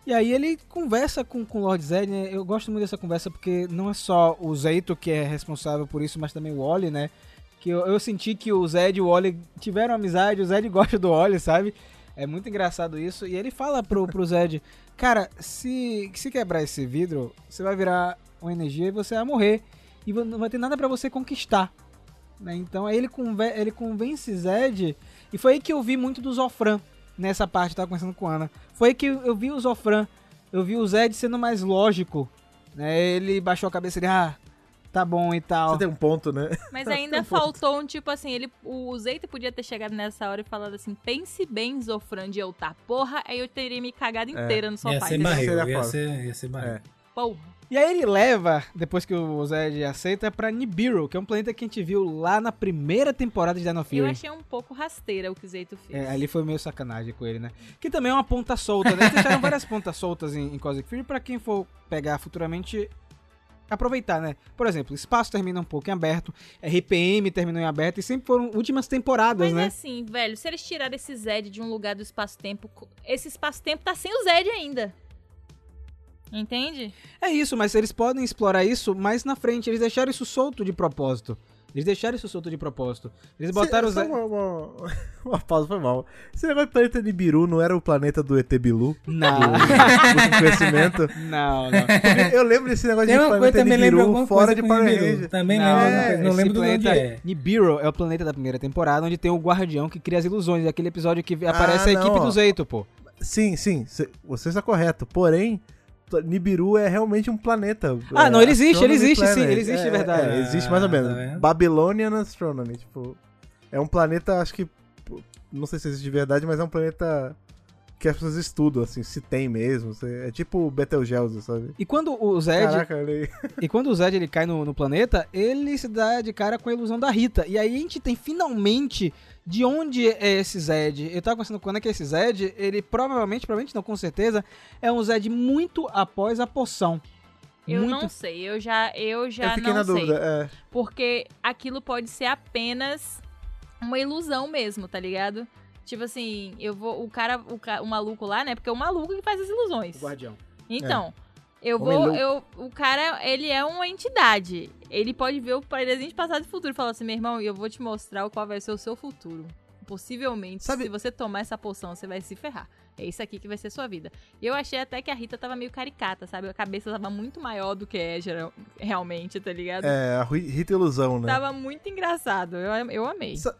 E aí ele conversa com, com o Lord Zed, né? Eu gosto muito dessa conversa porque não é só o Zeito que é responsável por isso, mas também o Wally, né? Que eu, eu senti que o Zed e o Wally tiveram amizade, o Zed gosta do Wally, sabe? É muito engraçado isso. E ele fala pro, pro Zed, cara, se, se quebrar esse vidro, você vai virar uma energia e você vai morrer. E não vai ter nada pra você conquistar. né? Então aí ele, conve ele convence Zed. E foi aí que eu vi muito do Zofran nessa parte, eu tava conversando com a Ana. Foi aí que eu vi o Zofran, eu vi o Zed sendo mais lógico. Né? Ele baixou a cabeça e ah, tá bom e tal. Você tem um ponto, né? Mas ainda faltou um tipo assim, ele, o Zeito podia ter chegado nessa hora e falado assim, pense bem, Zofran, de eu tá porra, aí eu teria me cagado inteira no Ia sofá. ser entendeu? barril, ia ser, ia ser barril. É. Porra. E aí ele leva, depois que o Zed aceita, pra Nibiru, que é um planeta que a gente viu lá na primeira temporada de Dino Eu Fury. achei um pouco rasteira o que o Zeito fez. É, ali foi meio sacanagem com ele, né? Que também é uma ponta solta, né? Deixaram várias pontas soltas em, em Cosmic Fury pra quem for pegar futuramente aproveitar, né? Por exemplo, espaço termina um pouco em aberto, RPM terminou em aberto e sempre foram últimas temporadas, Mas né? é assim, velho, se eles tirarem esse Zed de um lugar do espaço-tempo, esse espaço-tempo tá sem o Zed ainda. Entende? É isso, mas eles podem explorar isso mais na frente. Eles deixaram isso solto de propósito. Eles deixaram isso solto de propósito. Eles botaram Cê- os. uma, uma, uma pausa, foi mal. Esse negócio do planeta Nibiru não era o planeta do ET Bilu? Não, Do conhecimento? não, não. Eu lembro desse negócio Tem de coisa planeta também lembra Nibiru fora coisa de Power Nibiru. Ranger. Também Não, lembro é, coisa, não lembro de onde planeta é. Nibiru é o planeta da primeira temporada, onde tem o guardião que cria as ilusões. Aquele episódio que aparece a não, equipe ó. do Zeito, pô. Sim, sim, cê- você está correto. Porém, Nibiru é realmente um planeta. Ah, é, não, ele existe, ele existe, sim, Planet. ele existe de É, verdade. é, existe mais ou Ah, menos. tá? Babylonian Astronomy, tipo, é um planeta, acho que, não sei se existe de verdade, mas é um planeta que as pessoas estudam, assim, se tem mesmo. é tipo Betelgeuse, sabe? E quando o Zed, Caraca, ele... e quando o Zed ele cai no, no planeta, ele se dá de cara com a ilusão da Rita. E aí a gente tem finalmente de onde é esse Zed. Eu tava conversando com o Ana que esse Zed, ele provavelmente, provavelmente não, com certeza, é um Zed muito após a poção. Eu muito... não sei, eu já, eu já eu fiquei não na sei. dúvida. É. Porque aquilo pode ser apenas uma ilusão mesmo, tá ligado? Tipo assim, eu vou. O cara, o, o maluco lá, né? Porque é o maluco que faz as ilusões. O guardião. Então, eu Homem vou. Eu, o cara, ele é uma entidade. Ele pode ver o presente, passado e futuro e falar assim: meu irmão, eu vou te mostrar qual vai ser o seu futuro. Possivelmente, Sabe- se você tomar essa poção, você vai se ferrar. É isso aqui que vai ser sua vida. E eu achei até que a Rita tava meio caricata, sabe? A cabeça tava muito maior do que é geral- realmente, tá ligado? É, a Ri- Rita Ilusão, né? Tava muito engraçado. Eu, eu amei. Sa-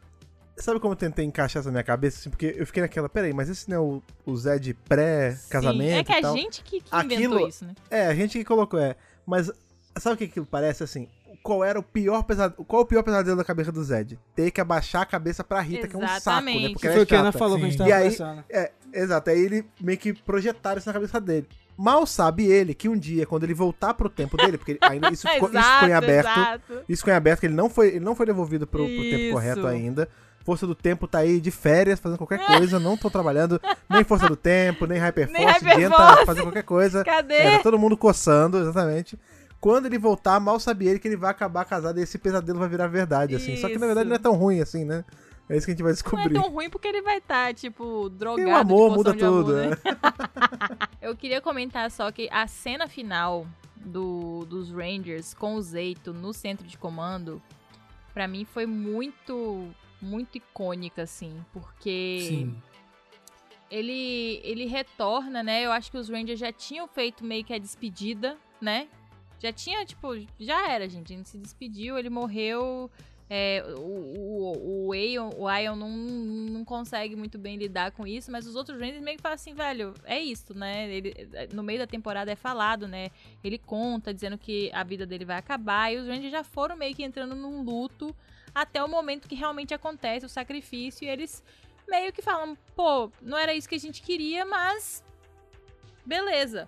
Sabe como eu tentei encaixar essa na minha cabeça? Assim, porque eu fiquei naquela, peraí, mas esse não é o, o Zé de pré-casamento é que e a tal? gente que, que Aquilo- inventou isso, né? É, a gente que colocou, é. Mas sabe o que aquilo parece, assim? qual era o pior pesadelo. Qual o pior pesadelo da cabeça do Zed? Ter que abaixar a cabeça pra Rita, que é um saco, né? Exatamente. Porque Que ela foi é o que a Ana falou quando a gente tava E aí-. É, exato. Aí ele meio que projetaram isso na cabeça dele. Mal sabe ele que um dia, quando ele voltar pro tempo dele, porque ainda isso ficou, isso ficou em aberto. exato. Isso ficou em aberto, que ele não foi, ele não foi devolvido pro, pro tempo Isso. correto ainda. Força do Tempo tá aí de férias, fazendo qualquer coisa, não tô trabalhando nem Força do Tempo, nem Hyperforce, Nem ninguém tá Hyperforce. fazendo qualquer coisa. Cadê? É, tá todo mundo coçando, exatamente. Quando ele voltar, mal sabe ele que ele vai acabar casado e esse pesadelo vai virar verdade, assim. Só que na verdade Isso. não é tão ruim assim, né? É isso que a gente vai Não é descobrir. tão ruim porque ele vai estar, tipo, drogado E o amor de muda de amor, tudo, né? né? Eu queria comentar só que a cena final do, dos Rangers com o Zeito no centro de comando, pra mim foi muito, muito icônica, assim, porque Sim. ele, ele retorna, né? Eu acho que os Rangers já tinham feito meio que a despedida, né? Já tinha, tipo, já era, gente. A gente se despediu, ele morreu. É, o, o, o, Aeon, o Ion não, não consegue muito bem lidar com isso, mas os outros Rangers meio que falam assim, velho, é isso, né? Ele, no meio da temporada é falado, né? Ele conta dizendo que a vida dele vai acabar, e os Rangers já foram meio que entrando num luto até o momento que realmente acontece o sacrifício, e eles meio que falam, pô, não era isso que a gente queria, mas beleza.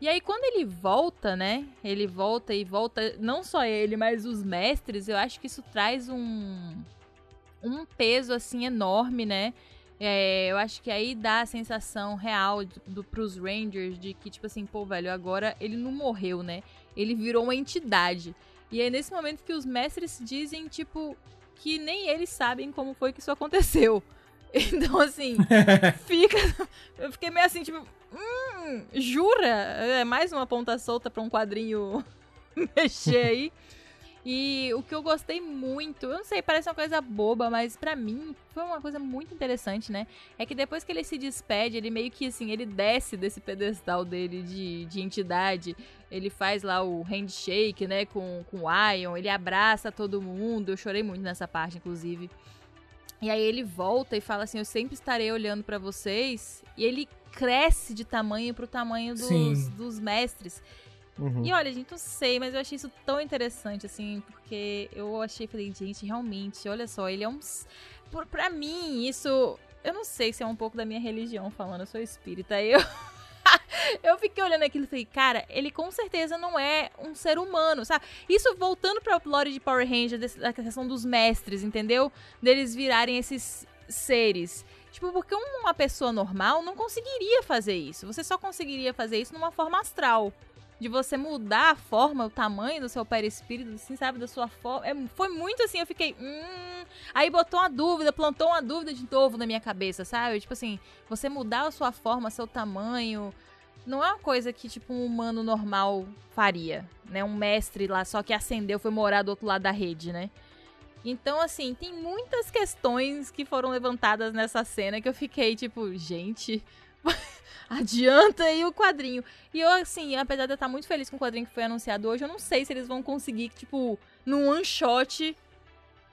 E aí quando ele volta, né? Ele volta e volta, não só ele, mas os mestres, eu acho que isso traz um um peso assim enorme, né? É, eu acho que aí dá a sensação real do, do, pros Rangers de que, tipo assim, pô, velho, agora ele não morreu, né? Ele virou uma entidade. E é nesse momento que os mestres dizem, tipo, que nem eles sabem como foi que isso aconteceu. Então, assim, fica. Eu fiquei meio assim, tipo, hum, jura? É mais uma ponta solta pra um quadrinho mexer aí. E o que eu gostei muito, eu não sei, parece uma coisa boba, mas pra mim foi uma coisa muito interessante, né? É que depois que ele se despede, ele meio que assim, ele desce desse pedestal dele de, de entidade, ele faz lá o handshake, né, com, com o Ion, ele abraça todo mundo, eu chorei muito nessa parte, inclusive. E aí ele volta e fala assim: Eu sempre estarei olhando pra vocês. E ele cresce de tamanho pro tamanho dos, Sim. dos mestres. Uhum. E olha, gente, não sei, mas eu achei isso tão interessante, assim, porque eu achei, falei, gente, realmente, olha só, ele é um. Por, pra mim, isso. Eu não sei se é um pouco da minha religião falando, eu sou espírita. Eu. Eu fiquei olhando aquilo e falei, cara, ele com certeza não é um ser humano, sabe? Isso voltando pra lore de Power Ranger, da questão dos mestres, entendeu? Deles virarem esses seres. Tipo, porque uma pessoa normal não conseguiria fazer isso. Você só conseguiria fazer isso numa forma astral. De você mudar a forma, o tamanho do seu perispírito, assim, sabe? Da sua forma. É, foi muito assim, eu fiquei. Hum... Aí botou uma dúvida, plantou uma dúvida de novo na minha cabeça, sabe? Tipo assim, você mudar a sua forma, seu tamanho. Não é uma coisa que, tipo, um humano normal faria, né? Um mestre lá só que acendeu, foi morar do outro lado da rede, né? Então, assim, tem muitas questões que foram levantadas nessa cena que eu fiquei, tipo, gente, adianta aí o quadrinho. E eu, assim, apesar de eu estar muito feliz com o quadrinho que foi anunciado hoje, eu não sei se eles vão conseguir, tipo, num one shot,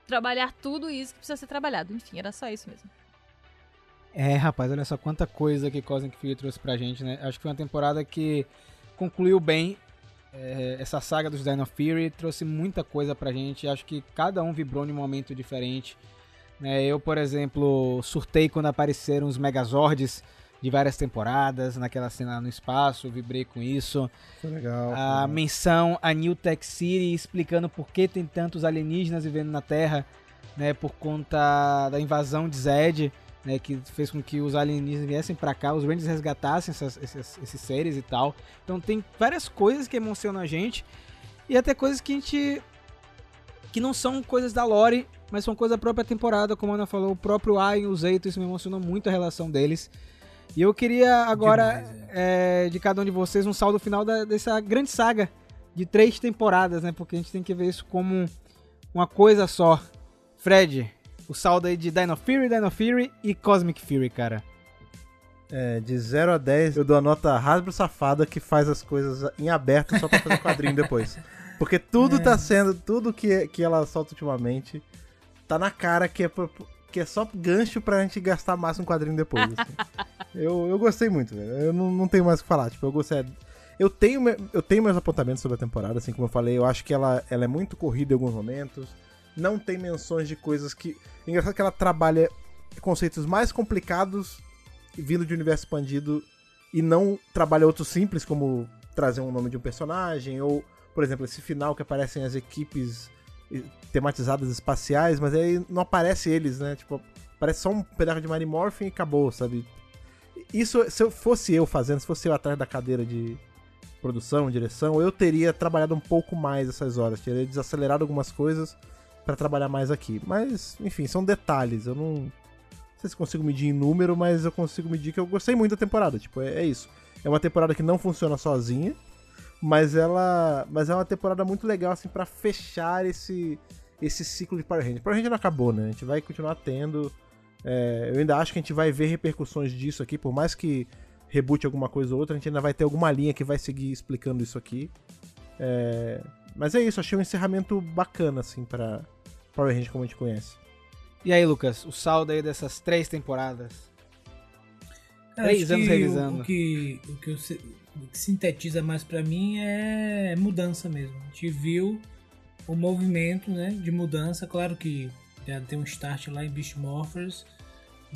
trabalhar tudo isso que precisa ser trabalhado. Enfim, era só isso mesmo. É, rapaz, olha só quanta coisa que Cosmic Fury trouxe pra gente, né? Acho que foi uma temporada que concluiu bem é, essa saga dos Dino Fury, trouxe muita coisa pra gente. Acho que cada um vibrou em um momento diferente. né? eu, por exemplo, surtei quando apareceram os Megazords de várias temporadas, naquela cena no espaço, vibrei com isso. Foi legal. foi A legal. menção a New Tech City explicando por que tem tantos alienígenas vivendo na Terra, né, por conta da invasão de Zed, né, que fez com que os alienígenas viessem pra cá, os Rangers resgatassem essas- esses, esses seres e tal. Então tem várias coisas que emocionam a gente e até coisas que a gente que não são coisas da lore, mas são coisa da própria temporada, como a Ana falou, o próprio Ai e o Zeito, isso me emocionou muito a relação deles. E eu queria agora Demais, é. é, de cada um de vocês um saldo final da- dessa grande saga de três temporadas, né? Porque a gente tem que ver isso como uma coisa só. Fred, o saldo aí de Dino Fury, Dino Fury e Cosmic Fury, cara. É, de 0 a 10, eu dou a nota Hasbro safada que faz as coisas em aberto só pra fazer quadrinho depois. Porque tudo tá sendo, tudo que, que ela solta ultimamente, tá na cara que é, que é só gancho pra gente gastar mais um quadrinho depois. assim. eu, eu gostei muito, velho. Eu não, não tenho mais o que falar. Tipo, eu gostei. Eu tenho, eu tenho meus apontamentos sobre a temporada, assim como eu falei. Eu acho que ela, ela é muito corrida em alguns momentos. Não tem menções de coisas que. Engraçado que ela trabalha conceitos mais complicados vindo de universo expandido e não trabalha outros simples, como trazer um nome de um personagem, ou, por exemplo, esse final que aparecem as equipes tematizadas espaciais, mas aí não aparece eles, né? Tipo, parece só um pedaço de Mary Morphin e acabou, sabe? Isso, se eu fosse eu fazendo, se fosse eu atrás da cadeira de produção, direção, eu teria trabalhado um pouco mais essas horas, teria desacelerado algumas coisas para trabalhar mais aqui. Mas, enfim, são detalhes, eu não, não sei se consigo medir em número, mas eu consigo medir que eu gostei muito da temporada, tipo, é, é isso. É uma temporada que não funciona sozinha, mas ela, mas é uma temporada muito legal assim para fechar esse esse ciclo de Power Rangers. Power Rangers não acabou, né? A gente vai continuar tendo. É, eu ainda acho que a gente vai ver repercussões disso aqui, por mais que reboot alguma coisa ou outra, a gente ainda vai ter alguma linha que vai seguir explicando isso aqui. É, mas é isso, achei um encerramento bacana, assim, para Power Rangers como a gente conhece. E aí, Lucas, o saldo aí dessas três temporadas? Três anos revisando. O, o, que, o que eu, o que sintetiza mais para mim é mudança mesmo. A gente viu o movimento né, de mudança, claro que já tem um start lá em Beast Morphers,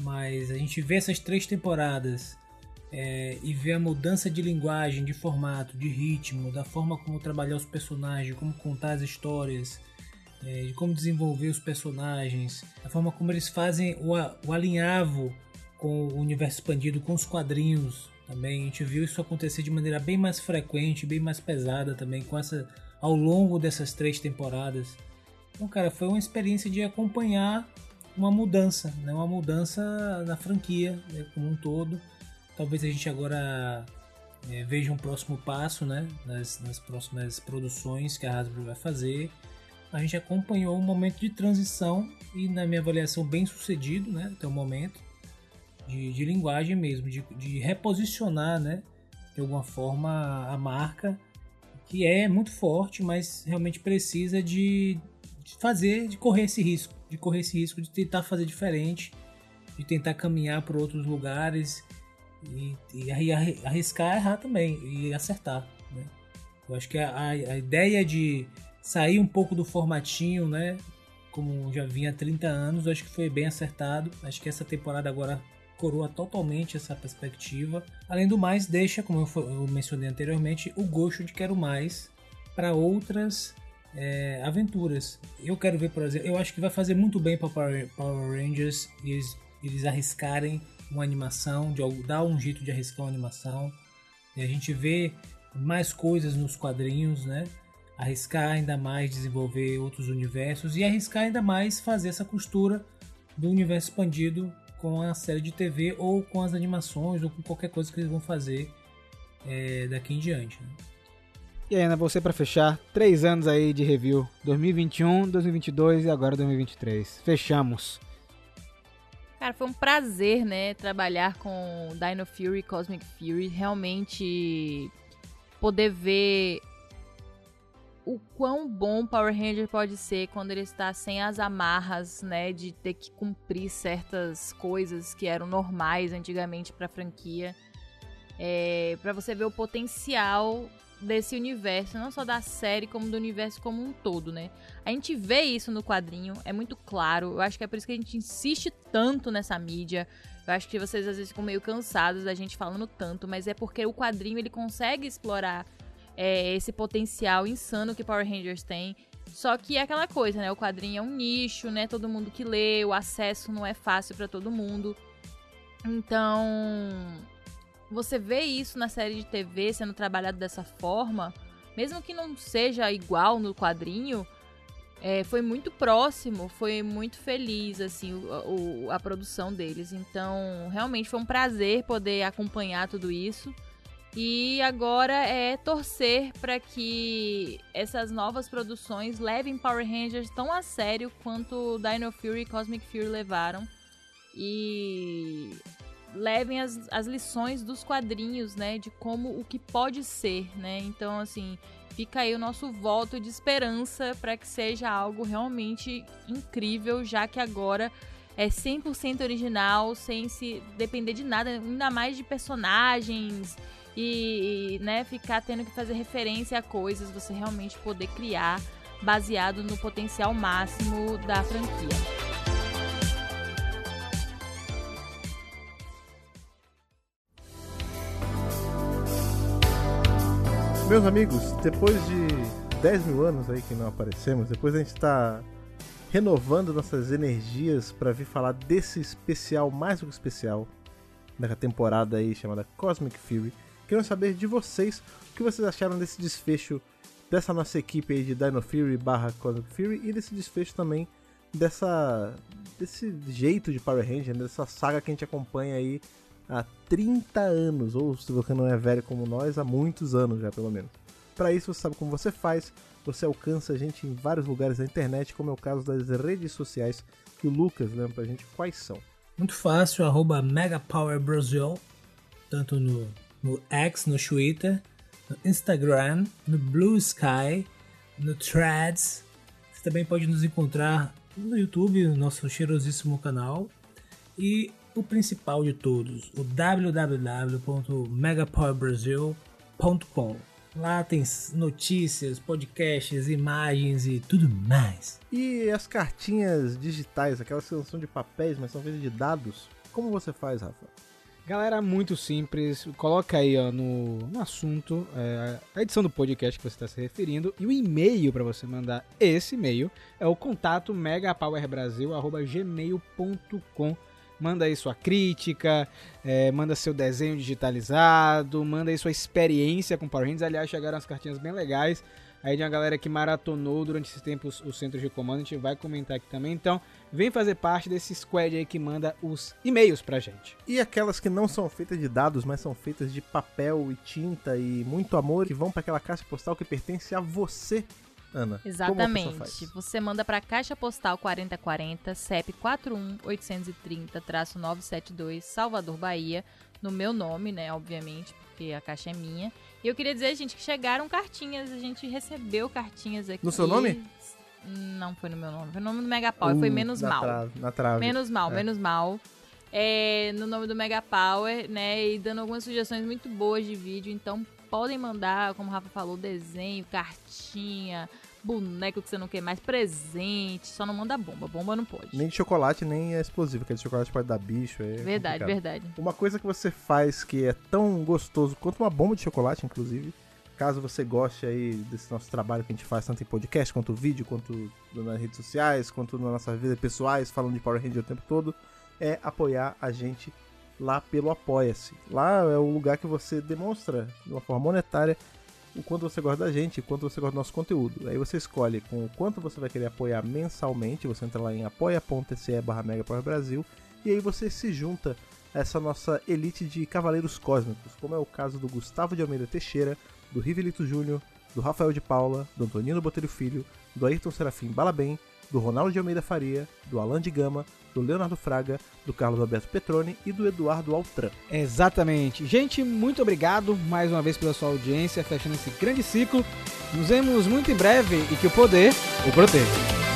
mas a gente vê essas três temporadas é, e vê a mudança de linguagem, de formato, de ritmo, da forma como trabalhar os personagens, como contar as histórias, é, de como desenvolver os personagens, a forma como eles fazem o, o alinhavo com o universo expandido, com os quadrinhos, também. A gente viu isso acontecer de maneira bem mais frequente, bem mais pesada também, com essa ao longo dessas três temporadas. Então, cara, foi uma experiência de acompanhar uma mudança, né? uma mudança na franquia né? como um todo. Talvez a gente agora é, veja um próximo passo né? nas, nas próximas produções que a Hasbro vai fazer. A gente acompanhou um momento de transição e, na minha avaliação, bem sucedido né? até o momento de, de linguagem mesmo, de, de reposicionar, né, de alguma forma a marca, que é muito forte, mas realmente precisa de, de fazer, de correr esse risco, de correr esse risco de tentar fazer diferente, de tentar caminhar por outros lugares e, e arriscar errar também e acertar. Né? Eu acho que a, a, ideia de sair um pouco do formatinho, né? Como já vinha há 30 anos, acho que foi bem acertado. Acho que essa temporada agora coroa totalmente essa perspectiva. Além do mais, deixa, como eu, mencionei anteriormente, o gosto de quero mais para outras é, aventuras. Eu quero ver, por exemplo, eu acho que vai fazer muito bem para Power, Rangers eles, eles arriscarem uma animação, de dar um jeito de arriscar uma animação. E a gente vê mais coisas nos quadrinhos, né? Arriscar ainda mais desenvolver outros universos e arriscar ainda mais fazer essa costura do universo expandido com a série de TV ou com as animações ou com qualquer coisa que eles vão fazer é, daqui em diante. Né? E aí, Ana, você para fechar, três anos aí de review, 2021, 2022 e agora 2023. Fechamos. Cara, foi um prazer, né, trabalhar com Dino Fury, Cosmic Fury, realmente poder ver o quão bom Power Ranger pode ser quando ele está sem as amarras, né, de ter que cumprir certas coisas que eram normais antigamente para a franquia. É, para você ver o potencial desse universo, não só da série, como do universo como um todo, né? A gente vê isso no quadrinho, é muito claro. Eu acho que é por isso que a gente insiste tanto nessa mídia. Eu acho que vocês às vezes ficam meio cansados da gente falando tanto, mas é porque o quadrinho ele consegue explorar é, esse potencial insano que Power Rangers tem. Só que é aquela coisa, né? O quadrinho é um nicho, né? Todo mundo que lê, o acesso não é fácil para todo mundo. Então, você vê isso na série de TV sendo trabalhado dessa forma, mesmo que não seja igual no quadrinho, é, foi muito próximo, foi muito feliz assim o, o, a produção deles. Então, realmente foi um prazer poder acompanhar tudo isso. E agora é torcer para que essas novas produções levem Power Rangers tão a sério quanto Dino Fury e Cosmic Fury levaram. E levem as, as lições dos quadrinhos, né? De como o que pode ser, né? Então, assim, fica aí o nosso voto de esperança para que seja algo realmente incrível, já que agora é 100% original, sem se depender de nada, ainda mais de personagens e, e, né, ficar tendo que fazer referência a coisas, você realmente poder criar baseado no potencial máximo da franquia. Meus amigos, depois de 10 mil anos aí que não aparecemos, depois a gente está renovando nossas energias para vir falar desse especial, mais do que especial, da temporada aí chamada Cosmic Fury. Quero saber de vocês o que vocês acharam desse desfecho dessa nossa equipe aí de Dino Fury barra Cosmic Fury e desse desfecho também dessa desse jeito de Power Ranger, dessa saga que a gente acompanha aí há 30 anos, ou se você não é velho como nós, há muitos anos já pelo menos. Para isso você sabe como você faz, você alcança a gente em vários lugares da internet, como é o caso das redes sociais que o Lucas lembra pra gente quais são. Muito fácil, arroba MegaPowerBrasil, tanto no, no X, no Twitter, no Instagram, no Blue Sky, no Threads. Você também pode nos encontrar no YouTube, no nosso cheirosíssimo canal. E o principal de todos, o www.megapowerbrasil.com. Lá tem notícias, podcasts, imagens e tudo mais. E as cartinhas digitais, aquelas que não são de papéis, mas são feitas de dados, como você faz, Rafa? Galera, muito simples. Coloca aí ó, no, no assunto é, a edição do podcast que você está se referindo e o e-mail para você mandar esse e-mail é o contato megapowerbrasil.gmail.com Manda aí sua crítica, é, manda seu desenho digitalizado, manda aí sua experiência com Power Rangers. Aliás, chegaram as cartinhas bem legais. Aí de uma galera que maratonou durante esse tempo os, os centros de comando, a gente vai comentar aqui também. Então, vem fazer parte desse squad aí que manda os e-mails pra gente. E aquelas que não são feitas de dados, mas são feitas de papel e tinta e muito amor, que vão para aquela caixa postal que pertence a você Ana. Exatamente. Você manda para Caixa Postal 4040, CEP 41830-972, Salvador, Bahia, no meu nome, né, obviamente, porque a caixa é minha. E eu queria dizer, gente, que chegaram cartinhas, a gente recebeu cartinhas aqui. No seu nome? Não foi no meu nome, foi no nome do Megapower, uh, foi menos na mal. Trave, na trave. Menos mal, é. menos mal. É, no nome do Megapower, né, e dando algumas sugestões muito boas de vídeo, então podem mandar, como o Rafa falou, desenho, cartinha, boneco que você não quer mais, presente. Só não manda bomba. Bomba não pode. Nem de chocolate, nem é explosivo, porque de chocolate pode dar bicho. É verdade, complicado. verdade. Uma coisa que você faz que é tão gostoso quanto uma bomba de chocolate, inclusive. Caso você goste aí desse nosso trabalho que a gente faz, tanto em podcast, quanto vídeo, quanto nas redes sociais, quanto nas nossas vidas pessoais, falando de Power Ranger o tempo todo, é apoiar a gente lá pelo Apoia-se. Lá é o lugar que você demonstra de uma forma monetária o quanto você gosta da gente, o quanto você gosta do nosso conteúdo. Aí você escolhe com o quanto você vai querer apoiar mensalmente, você entra lá em apoia.se barra Brasil e aí você se junta a essa nossa elite de cavaleiros cósmicos, como é o caso do Gustavo de Almeida Teixeira, do Rivelito Júnior, do Rafael de Paula, do Antonino Botelho Filho, do Ayrton Serafim Balabem, do Ronaldo de Almeida Faria, do Alan de Gama, do Leonardo Fraga, do Carlos Alberto Petroni e do Eduardo Altran. Exatamente. Gente, muito obrigado mais uma vez pela sua audiência, fechando esse grande ciclo. Nos vemos muito em breve e que o poder o proteja.